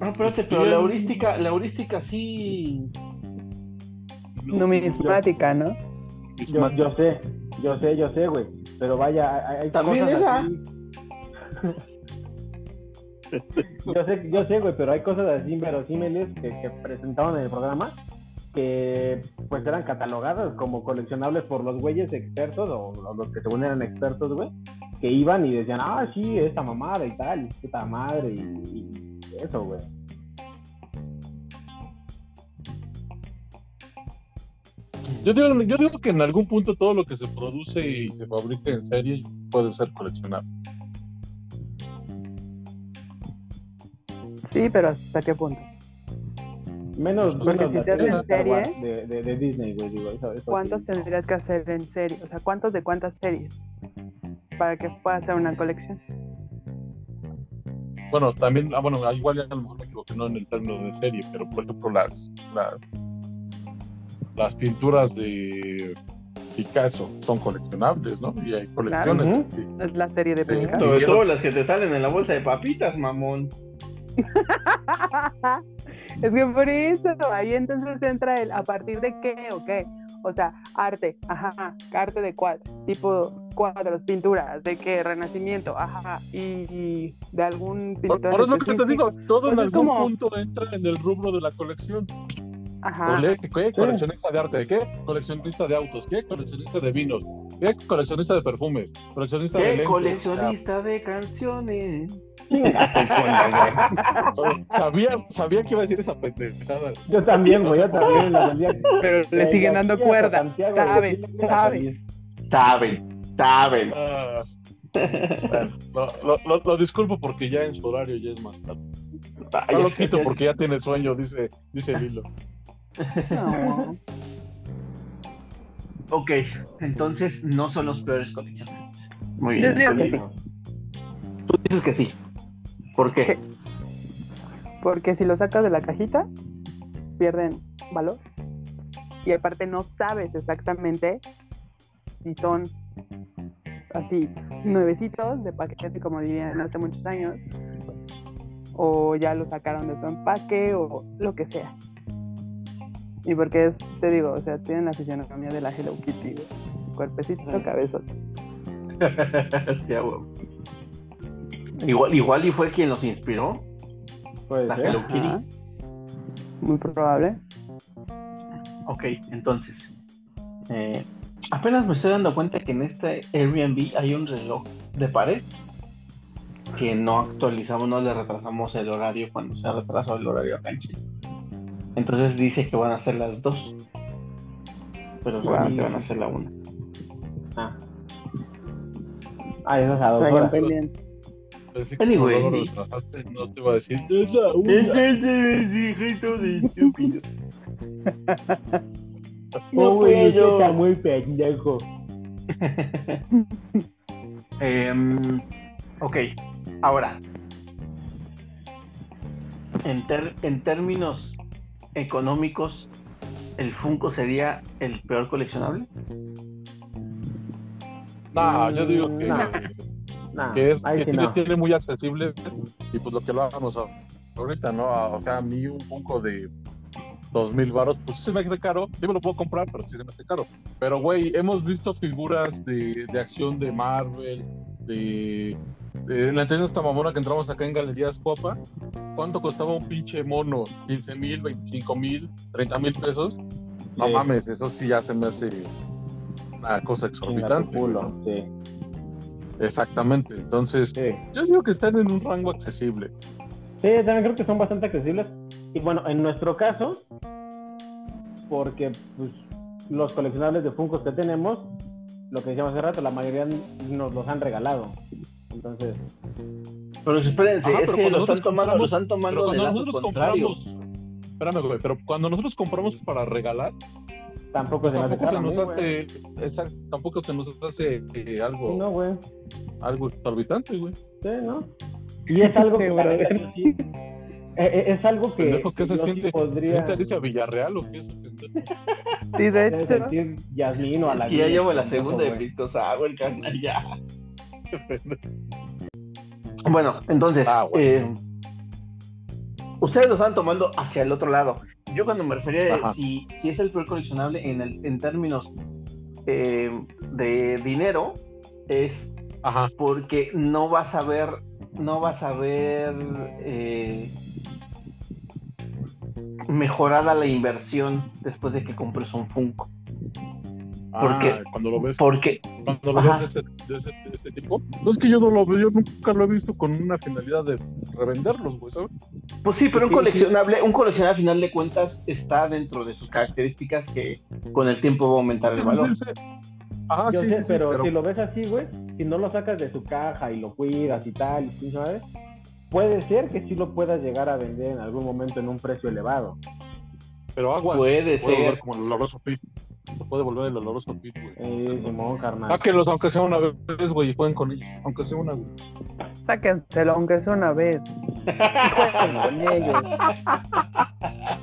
No, espérate, pero la heurística, la heurística sí. Numismática, ¿no? Yo, yo sé, yo sé, yo sé, güey. Pero vaya, hay, También cosas esa. así. yo sé, yo sé, güey, pero hay cosas así inverosímiles que, que presentaban en el programa que pues eran catalogadas como coleccionables por los güeyes expertos o, o los que según eran expertos, güey, que iban y decían, ah, sí, esta mamada y tal, y puta madre y, y eso, güey. Yo digo, yo digo que en algún punto todo lo que se produce y se fabrica en serie puede ser coleccionable. Sí, pero ¿hasta qué punto? Menos, Porque menos si la te hacen serie de Disney, güey, digo, eso, eso ¿Cuántos sí. tendrías que hacer en serie? O sea, ¿cuántos de cuántas series? Para que pueda ser una colección. Bueno, también, ah, bueno, igual ya a lo mejor me equivoqué no en el término de serie, pero por ejemplo las las, las pinturas de Picasso son coleccionables, ¿no? Y hay colecciones. Sí. Es la serie de Sí. Picasso. Sobre todo las que te salen en la bolsa de papitas, mamón. es que por eso, ahí entonces entra el a partir de qué o qué. O sea, arte, ajá, arte de cuál, tipo cuadros, pinturas, de qué, renacimiento, ajá, y, y de algún Por, pintor. por eso que te específico. digo, todo en Pues es algún como- punto entra en el rubro de la colección. Ajá, Ole, ¿Qué? ¿Coleccionista de arte? ¿Qué? ¿Coleccionista de autos? ¿Qué? ¿Coleccionista de vinos? ¿Qué? ¿Coleccionista de perfumes? ¿Coleccionista de ¿Qué lentes? coleccionista de canciones? Sabía, sabía que iba a decir esa pendejada. Yo también, güey, yo también. la pero le de siguen dando cuerda, Santiago, de sabe, Chile, mira, sabe. feliz. Saben, saben. Ah, bueno, lo, lo- lo- disculpo porque ya en su horario ya es más tarde. Ay, No lo quito porque ya tiene sueño, dice, dice Lilo. No. Ok, entonces no son los peores coleccionables. Muy Yo bien. digo que Tú- sí. Tú dices que sí. ¿Por qué? Porque si lo sacas de la cajita, pierden valor. Y aparte no sabes exactamente si son así nuevecitos de paquete, como dirían hace muchos años, o ya lo sacaron de su empaque o lo que sea. Y porque es, te digo, o sea, tienen la fisionomía de la Hello Kitty, güey. cuerpecito, cabezón. Sí, huevo. igual, igual y fue quien los inspiró. La ser. Hello Kitty. Ajá. Muy probable. Ok, entonces. eh, apenas me estoy dando cuenta que en este Airbnb hay un reloj de pared que no actualizamos, no le retrasamos el horario cuando se ha retrasado el horario acá en Chile. Entonces dice que van a ser las dos. Pero solamente van a ser la una. Ah. Ah, eso es a dos horas. pendiente. Así que Anyway. lo retrasaste, no te iba a decir. "Es la una". De estúpido. No puedo. está muy pendejo. Em, ok, ahora. En, ter- en términos económicos, ¿el Funko sería el peor coleccionable? No, yo digo que, No. Que es ahí que sí tiene, no. tiene muy accesible y pues lo que lo hagamos ahorita, ¿no? O sea, a mí un Funko de dos mil baros, pues sí se me hace caro, sí me lo puedo comprar, pero sí se me hace caro. Pero güey, hemos visto figuras de, de acción de Marvel, de, de la entiendo esta mamona que entramos acá en Galerías Copa, ¿cuánto costaba un pinche mono? ¿15 mil, 25 mil, 30 mil pesos? No Sí. mames, eso sí ya se me hace una cosa exorbitante. culo, sí. Exactamente, entonces Sí. yo digo que están en un rango accesible. Sí, también creo que son bastante accesibles. Y bueno, en nuestro caso, porque pues, los coleccionables de Funkos que tenemos, lo que decíamos hace rato, la mayoría nos los han regalado. Entonces, Pero espérense, Ajá, es pero que lo están tomando, lo están Pero tomando del cuando lado nosotros contrario. compramos, espérame, güey, pero cuando nosotros compramos para regalar, tampoco pues se tampoco se nos hace, exacto, tampoco se nos hace eh, algo, Sí, no, güey. algo exorbitante, güey. Sí, ¿no? Y es algo que sí- eh, eh, es algo que Pendejo, ¿qué se siente? ¿Se podría siente Alicia Villarreal o qué es? Sí, de hecho. sentir Yasmín o a Es la que ya llevo la segunda de Pisco Sour, carnal, ya. Bueno, entonces, Ah, bueno. eh, ustedes lo están tomando hacia el otro lado. Yo cuando me refería Ajá. si, si es el peor coleccionable en, el, en términos eh, de dinero, es Ajá, porque no vas a ver, no vas a ver eh, mejorada la inversión después de que compres un Funko. Porque- Ah, cuando lo ves, Porque cuando lo Ajá. ves de ese, de ese, de ese tipo, no es que yo no lo veo, yo nunca lo he visto con una finalidad de revenderlos, güey, ¿sabes? Pues sí, pero un coleccionable, un coleccionable a final de cuentas está dentro de sus características que con el tiempo va a aumentar el valor. Ajá, Yo sí, sé, sí, sí, pero, pero si lo ves así, güey, si no lo sacas de su caja y lo cuidas y tal, y ¿sí ¿sabes? Puede ser que sí lo puedas llegar a vender en algún momento en un precio elevado. pero aguas. Puede ser. como el oloroso Se puede volver el oloroso pit, güey. Eh, Simón, carnal. Sáquenlos aunque sea una vez, güey, y jueguen con ellos. Aunque sea una vez. Sáquenselo, aunque sea una vez. Y jueguen con ellos.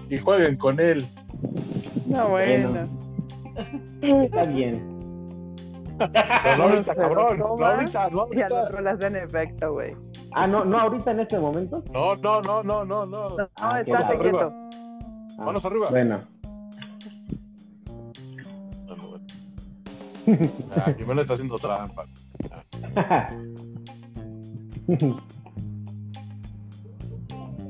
Y jueguen con él. No, bueno. Está bien. Pero no ahorita, cabrón. No ahorita, no Y al ahorita. otro le hacen efecto, güey. Ah, no, no ahorita en este momento. No, no, no, no, no, no. No, Ah, qué estate arriba. quieto. Ah, Manos arriba. Bueno. Ah, Jimena está haciendo trampa.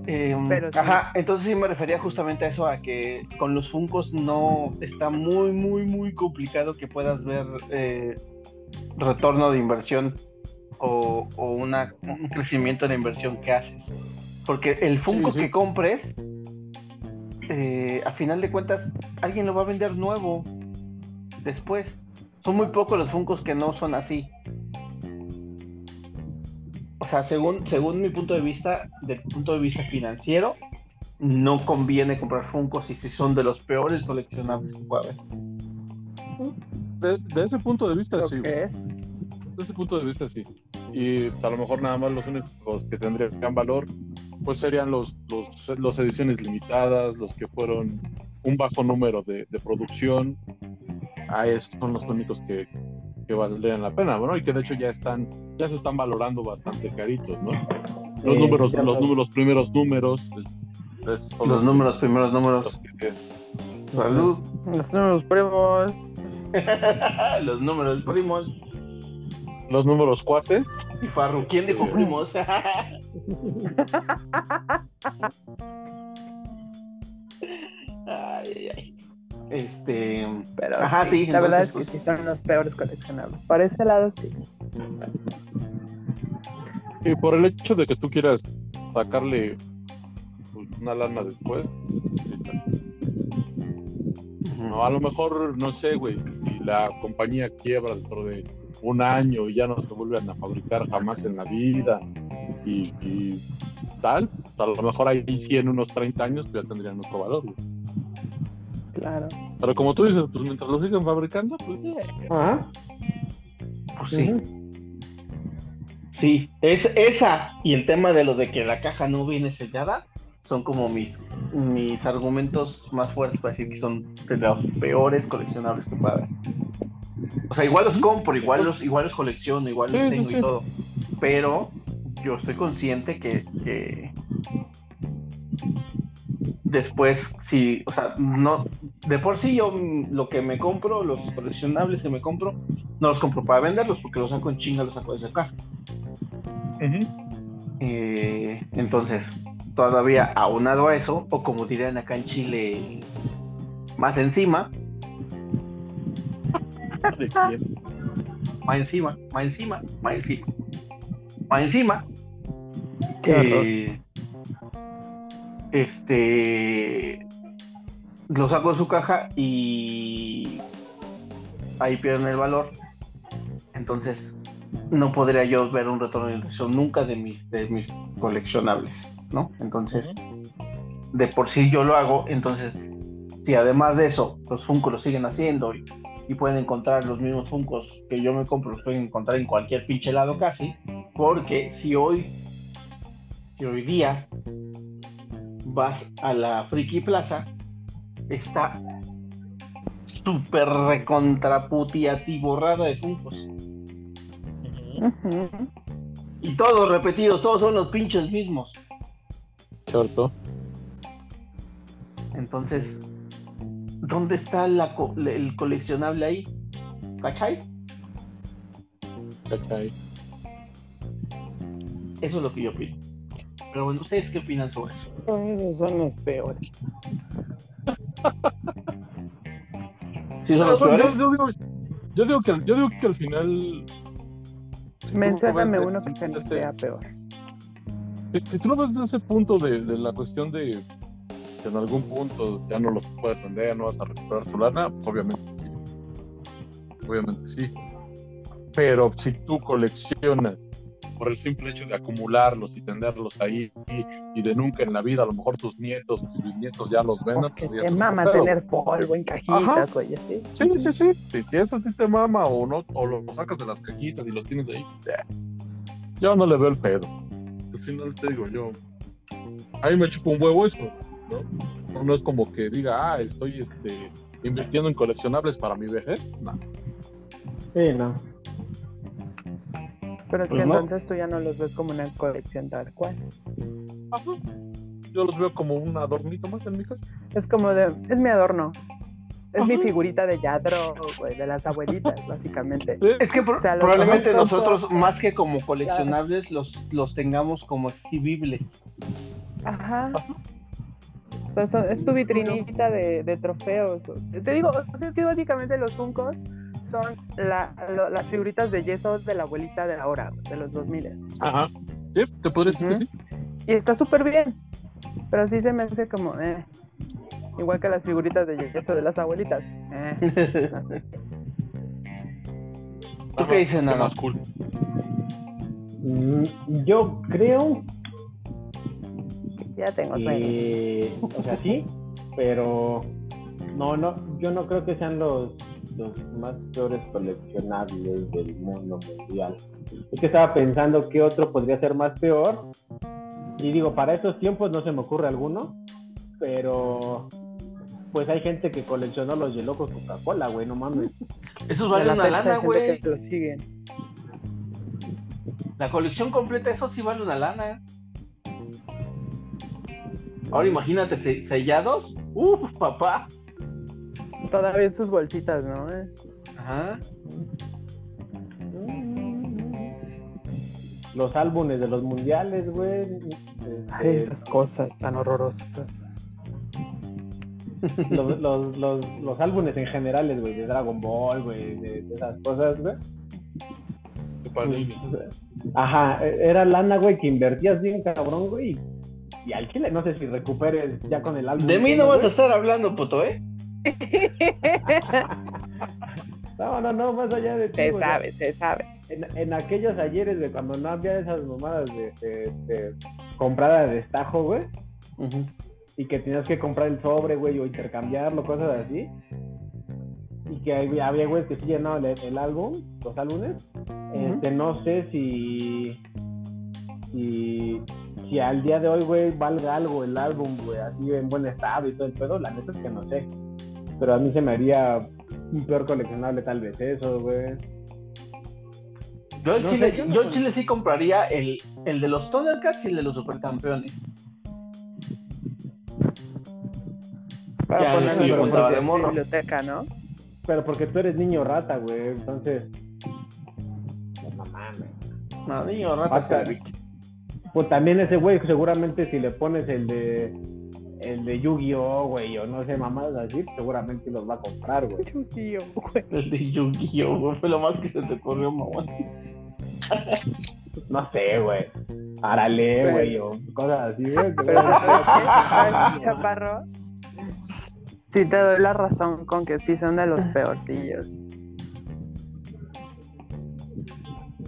Eh, Pero sí. Ajá, entonces sí me refería justamente a eso, a que con los Funcos no está muy, muy, muy complicado que puedas ver eh, retorno de inversión o, o una, un crecimiento de la inversión que haces. Porque el Funko sí. que compres, eh, a final de cuentas, alguien lo va a vender nuevo después. Son muy pocos los Funcos que no son así. O sea, según, según mi punto de vista, del punto de vista financiero, no conviene comprar Funkos y si son de los peores coleccionables que pueda haber. De, de ese punto de vista, Lo sí. que. De ese punto de vista, sí. Y pues, a lo mejor nada más los únicos que tendrían valor, pues serían los, los, los ediciones limitadas, los que fueron un bajo número de, de producción. A esos son los únicos que, que valdrían la pena, ¿no? Y que de hecho ya están, ya se están valorando bastante caritos, ¿no? Los Sí, números, los, números, primeros números. es- es- son Los números, primeros números. que- Salud. Los nuevos primos. los números primos. los números cuates. Y Farru, ¿quién dijo primos? ay, ay, ay. Este. Pero Ajá, sí, la verdad es que sí son los peores coleccionables. Por ese lado sí. Y por el hecho de que tú quieras sacarle pues, una lana después, ahí está. No, a lo mejor, no sé, güey, si la compañía quiebra dentro de un año y ya no se vuelven a fabricar jamás en la vida, y, y tal, a lo mejor ahí sí en unos 30 años pues, ya tendrían otro valor. güey. Claro. Pero como tú dices, pues mientras lo sigan fabricando, pues Ajá. Pues sí. Sí, es esa y el tema de lo de que la caja no viene sellada son como mis, mis argumentos más fuertes para decir que son de los peores coleccionables que pueda haber. O sea, igual los compro, igual los, igual los colecciono, igual los sí, tengo sí. y todo. Pero yo estoy consciente que, que después, sí, o sea, no, de por sí yo lo que me compro, los coleccionables que me compro, no los compro para venderlos porque los saco en chinga, los saco de caja. Eh, entonces, todavía aunado a eso, o como dirían acá en Chile, más encima, ¿de quién? más encima, más encima, más encima, más encima, eh, este, lo saco de su caja y ahí pierden el valor. Entonces, no podría yo ver un retorno de inversión nunca de mis, de mis coleccionables, ¿no? Entonces, de por sí yo lo hago, entonces, si además de eso, los Funko lo siguen haciendo y, y pueden encontrar los mismos Funcos que yo me compro, los pueden encontrar en cualquier pinche lado casi, porque si hoy, si hoy día vas a la Friki Plaza, está súper recontraputiatiborrada de Funkos. Ujú. Y todos repetidos, todos son los pinches mismos. Cierto. Entonces, ¿dónde está la co- el coleccionable ahí? ¿Cachai? ¿Cachai? Eso es lo que yo opino. Pero bueno, ¿ustedes qué opinan sobre eso? Esos son los peores. ¿Sí son los peores? yo, yo digo, yo, digo que, yo digo que al final. si Mencióname uno que no este- sea peor. Si, si tú lo ves desde ese punto de, de la cuestión de que en algún punto ya no los puedes vender, no vas a recuperar tu lana, obviamente sí. Obviamente sí. Pero si tú coleccionas por el simple hecho de acumularlos y tenerlos ahí y, y de nunca en la vida, a lo mejor tus nietos, tus bisnietos ya los vendan, Porque pues te mama pedo. tener polvo en cajitas, güey, así. Sí, sí, sí. Si tienes a ti te mama o no, o lo sacas de las cajitas y los tienes ahí, eh, yo no le veo el pedo. Al final te digo, yo. A mí me chupa un huevo esto, ¿no? No, no es como que diga, ah, estoy este, invirtiendo en coleccionables para mi vejez. No. Sí, no. Pero es Pues que no. entonces tú ya no los ves como una colección tal cual. Ajá. Yo los veo como un adornito más en mi casa. Es como de, es mi adorno. Es mi Ajá. figurita de Yadro, güey, de las abuelitas, básicamente. Sí, Es que O sea, probablemente nosotros, más que como coleccionables, los, los tengamos como exhibibles. Ajá. O sea, son- es tu vitrinita de, de trofeos. Te digo, es que básicamente los Funkos son la- lo- las figuritas de yeso de la abuelita de ahora, de los 2000. Ajá. Sí, te podría decir que sí. Y está súper bien. Pero sí se me hace como, eh. Igual que las figuritas de yeso de las abuelitas. Eh. ¿Tú qué dices, Nano? más cool. Mm, Yo creo Ya tengo sueño. que, o sea, sí, pero no, no, yo no creo que sean los, los más peores coleccionables del mundo mundial. Es que estaba pensando qué otro podría ser más peor. Y digo, para estos tiempos no se me ocurre alguno, pero pues hay gente que coleccionó los yelocos Coca-Cola, güey, no mames. Esos valen la una lana, güey. que lo siguen. La colección completa, eso sí vale una lana. Ahora imagínate, se- sellados. Uf, papá. Todavía en sus bolsitas, ¿no? Eh. Ajá. Los álbumes de los mundiales, güey. Ay, este, esas cosas tan horrorosas. los, los, los, los álbumes en generales, güey, de Dragon Ball, güey, de, de esas cosas, güey. Ajá, e- era lana, güey, que invertías bien cabrón, güey. Y al chile, no sé si recuperes ya con el álbum. De mí no vas a estar hablando, puto, ¿eh? No, no, no, más allá de ti, Se sabe, se sabe. En, en aquellos ayeres de cuando no había esas mamadas de, de, de comprada de destajo, güey, y que tenías que comprar el sobre, güey, o intercambiarlo, cosas así. Y que había, había güeyes que sí llenaban el, el álbum, los álbumes. Este, no sé si, si, si al día de hoy, güey, valga algo el álbum, güey, así en buen estado y todo el pedo. La neta es que no sé. Pero a mí se me haría un peor coleccionable tal vez eso, güey. Yo, en No Chile, sé, yo sí- no yo en con- Chile sí compraría el, el de los Thundercats y el de los Supercampeones. Para Ya, ponerlo sí, en de morro. biblioteca, ¿no? Pero porque tú eres niño rata, güey, entonces... pues, no mames. No, niño, rata, Hasta-. Pues también ese güey, seguramente si le pones el de el de Yu-Gi-Oh, güey, o no sé, mamadas así, seguramente los va a comprar, güey. Tío, güey. El de Yu-Gi-Oh, güey, fue lo más que se te ocurrió, mamón. No sé, güey. Arale, güey, o cosas así, güey. Pero ¿sabes qué? ¿Sabes qué, Chaparro? Sí te doy la razón con que sí son de los peorcillos.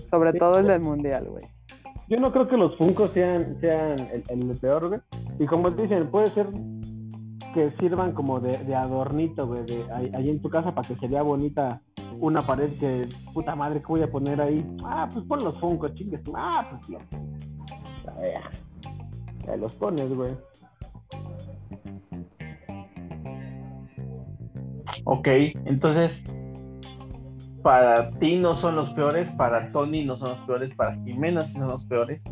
Sobre Sí. todo el del mundial, güey. Yo no creo que los Funkos sean, sean el, el peor, güey. Y como dicen, puede ser que sirvan como de, adornito, güey, de ahí, ahí en tu casa para que se vea bonita una pared que, puta madre, ¿qué voy a poner ahí? Ah, pues pon los Funkos, chingues. Ah, pues. Ya, ya los pones, güey. Ok, entonces, para ti no son los peores, para Tony no son los peores, para Jimena sí son los peores.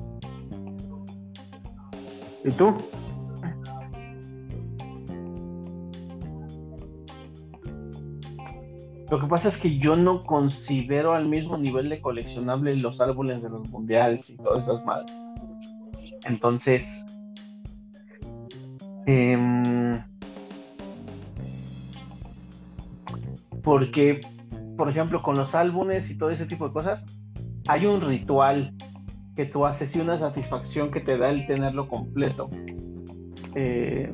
¿Y tú? Lo que pasa es que yo no considero al mismo nivel de coleccionable los árboles de los mundiales y todas esas madres. Entonces, em, porque, por ejemplo, con los álbumes y todo ese tipo de cosas, hay un ritual que tú haces y una satisfacción que te da el tenerlo completo. Eh,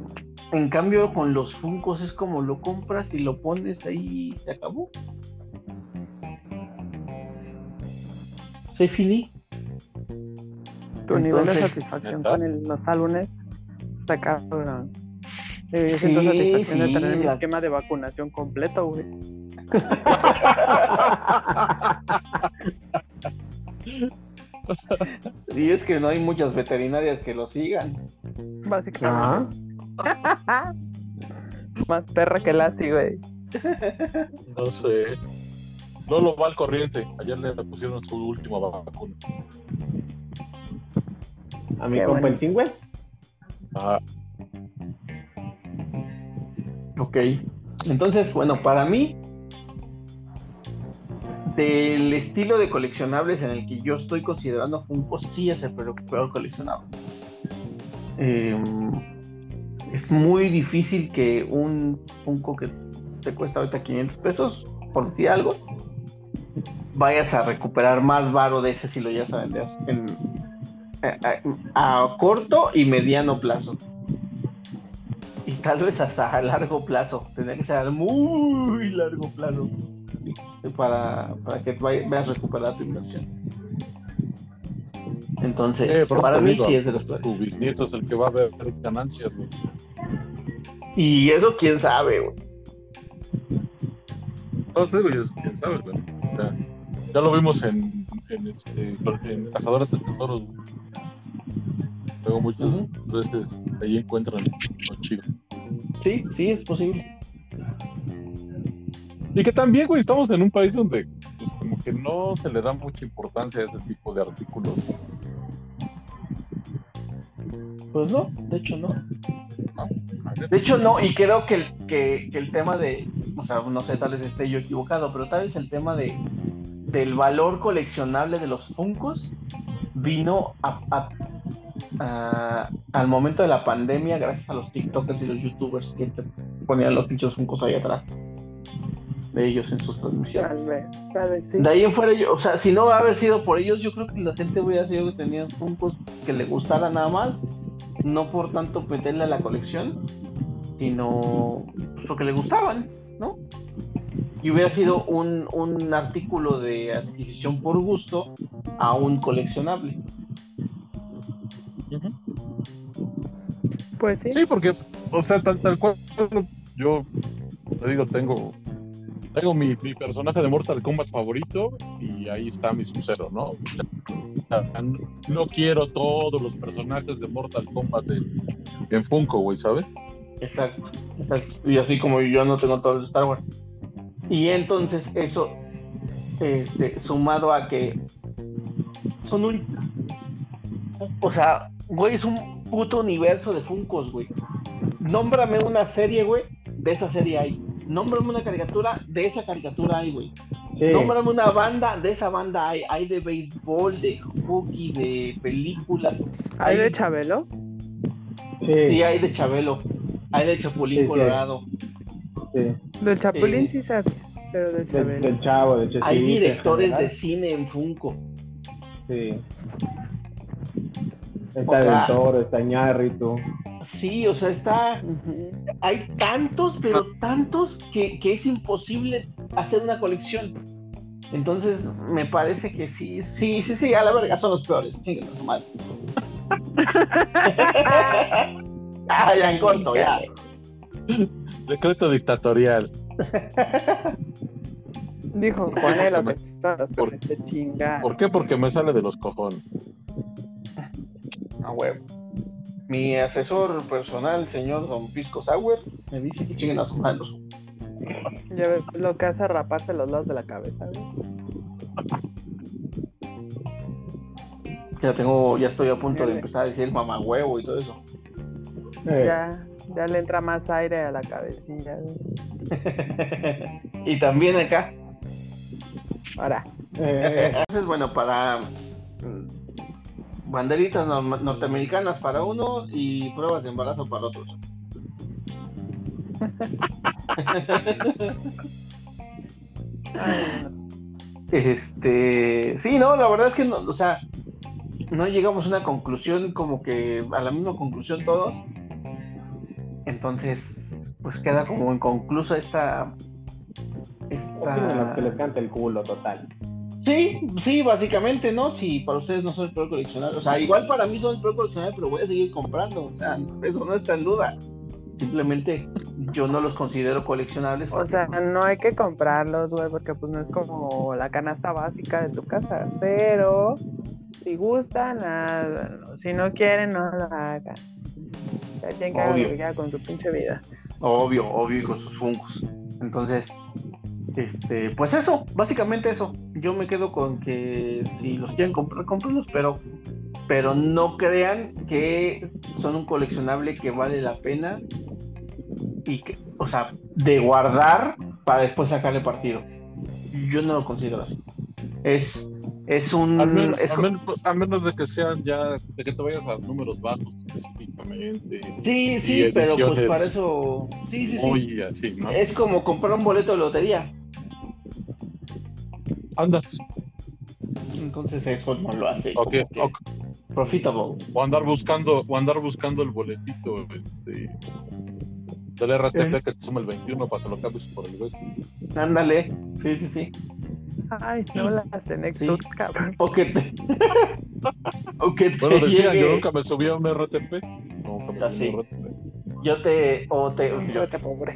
en cambio, con los Funcos es como lo compras y lo pones ahí y se acabó. Se finí. Tu nivel de satisfacción con el- los álbumes está cabrón. Sí, yo siento Sí, satisfacción de sí, tener mi la- esquema de vacunación completo, güey. Y es que no hay muchas veterinarias que lo sigan. Básicamente. Más perra que Lassie, güey. No sé. Lolo va al corriente. Ayer le pusieron su última vacuna. A mi compa el Ting, güey. Ah, Ok. Entonces, bueno, para mí, del estilo de coleccionables en el que yo estoy considerando Funko, sí es el peor, coleccionable. Em, es muy difícil que un Funko que te cuesta ahorita 500 pesos, por decir algo, vayas a recuperar más varo de ese si lo ya a vender en, a, a corto y mediano plazo. Y tal vez hasta a largo plazo. Tendría que ser a muy largo plazo para, para que veas recuperar tu inversión. Entonces, Eh, para mí digo, sí es de los tu peores. bisnieto es el que va a ver ganancias, güey. Y eso quién sabe, güey. No sé, güey, quién sabe, güey. Ya lo vimos en, en, este, en Cazadores de Tesoros, güey. Luego muchas Ujú. veces ahí encuentran lo chido. Sí, sí, es posible. Y que también, güey, estamos en un país donde pues, como que no se le da mucha importancia a ese tipo de artículos. Pues no, de hecho no. De hecho no, y creo que el, que, que el tema de, o sea, no sé, tal vez esté yo equivocado, pero tal vez el tema de del valor coleccionable de los Funcos vino a- a- a- al momento de la pandemia gracias a los TikTokers y los YouTubers que te ponían los pinchos Funcos ahí atrás de ellos en sus transmisiones. Tal vez, tal vez sí. De ahí en fuera, yo, o sea, si no va a haber sido por ellos, yo creo que la gente hubiera sido que tenían Funkos que le gustara nada más, no por tanto meterle a la colección, sino pues, porque le gustaban, ¿no? y hubiera sido un, un artículo de adquisición por gusto a un coleccionable. Pues sí. Sí, porque, o sea, tal, tal cual, yo te digo, tengo, tengo mi, personaje de Mortal Kombat favorito y ahí está mi Sub-Zero, ¿no? No quiero todos los personajes de Mortal Kombat en, Funko, güey, ¿sabes? Exacto, exacto. Y así como yo no tengo todo el Star Wars. Y entonces eso, este, sumado a que son un... O sea, güey, es un puto universo de Funkos, güey. Nómbrame una serie, güey, de esa serie hay. Nómbrame una caricatura, de esa caricatura hay, güey. Sí. Nómbrame una banda, de esa banda hay. Hay de béisbol, de hockey, de películas. ¿Hay de Chabelo? Sí, Sí, hay de Chabelo. Hay de Chapulín Sí. Colorado. sí. Del Chapulín Eh, sí sabes, pero del Chabelo. del chavo, del Chespirito. Hay directores de cine en Funko. Sí. Está O sea- del toro, está Ñarrito. Sí, o sea, está. Hay tantos, pero tantos que, que es imposible hacer una colección. Entonces, me parece que sí, sí, sí, sí, a la verga son los peores. Su madre. ah, ya en corto, ya. Decreto dictatorial. Dijo Juanelo que Por-. ¿Por qué? Porque me sale de los cojones. A huevo. Mi asesor personal, señor Don Pisco Sauer, me dice que chinguen a su madre los Ya ves lo que hace raparse los lados de la cabeza, güey. Ya tengo, ya estoy a punto de empezar a decir mamá huevo y todo eso. Eh, Ya, ya le entra más aire a la cabecilla, y también acá. Ahora, eh, Entonces, bueno, para banderitas norteamericanas para uno y pruebas de embarazo para no. Este, sí, no, la verdad es que no, o sea, no llegamos a una conclusión como que a la misma conclusión todos. Entonces, pues queda como inconclusa esta esta que les cante el culo, total. Sí, sí, básicamente, ¿no? Si para ustedes no son el peor coleccionable, o sea, igual para mí son el peor coleccionable, pero voy a seguir comprando, o sea, eso no está en duda. Simplemente yo no los considero coleccionables. O sea, no hay que comprarlos, güey, porque pues no es como la canasta básica de tu casa. Pero si gustan, háganlo. Si no quieren, no lo hagan. Cada quien que con su pinche vida. Obvio, obvio, y con sus fungos. Entonces, este, pues eso, básicamente eso. Yo me quedo con que si los quieren comprar, cómprenlos, pero, pero no crean que son un coleccionable que vale la pena y que, o sea, de guardar para después sacarle partido. Yo no lo considero así. Es, es un, Al menos, es al co- menos- a menos de que sean ya, de que te vayas a números bajos específicamente. sí, y sí, pero pues para eso, sí, sí, sí. Muy así, ¿no? Es como comprar un boleto de lotería. Anda, Entonces eso no lo hace. ok, ok. Profitable. O andar buscando, o andar buscando el boletito este, del RTP Eh. que te suma el 21 para que lo cambies por el resto. Ándale. Sí, sí, sí. Ay, no las tenés Sí. tú, cabrón. O que te. o que te Bueno, decía, llegue- yo nunca me subí a un RTP. Nunca me subí a un sí. RTP. Yo te. O te. yo- Vete, pobre.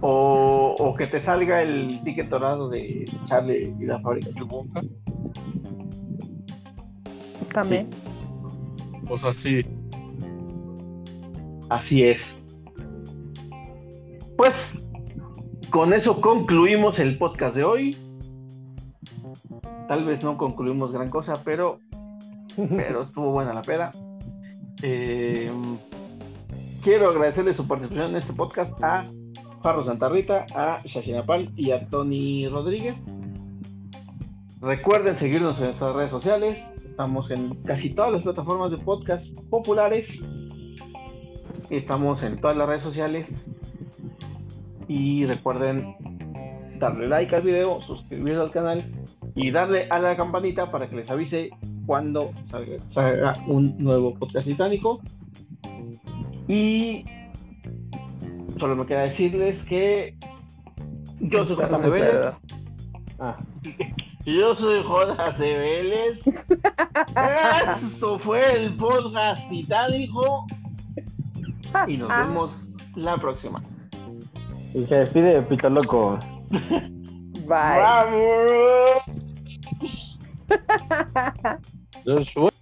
o, o que te salga el ticket dorado de Charlie y la fábrica. Chubunca. También. O sea, sí. Así es. Pues. Con eso concluimos el podcast de hoy. Tal vez no concluimos gran cosa, pero pero estuvo buena la peda. Eh, quiero agradecerle su participación en este podcast a Farro Santarrita, a Shashinapal y a Tony Rodríguez. Recuerden seguirnos en nuestras redes sociales. Estamos en casi todas las plataformas de podcast populares. Estamos en todas las redes sociales. Y recuerden darle like al video, suscribirse al canal y darle a la campanita para que les avise cuando salga, salga un nuevo podcast titánico. Y solo me queda decirles que Yo soy muy Vélez. Ah, Yo soy J.C. Vélez. Esto fue el podcast titánico. Y nos vemos la próxima. y se despide Pito Loco. Bye. ¡Vamos! Después-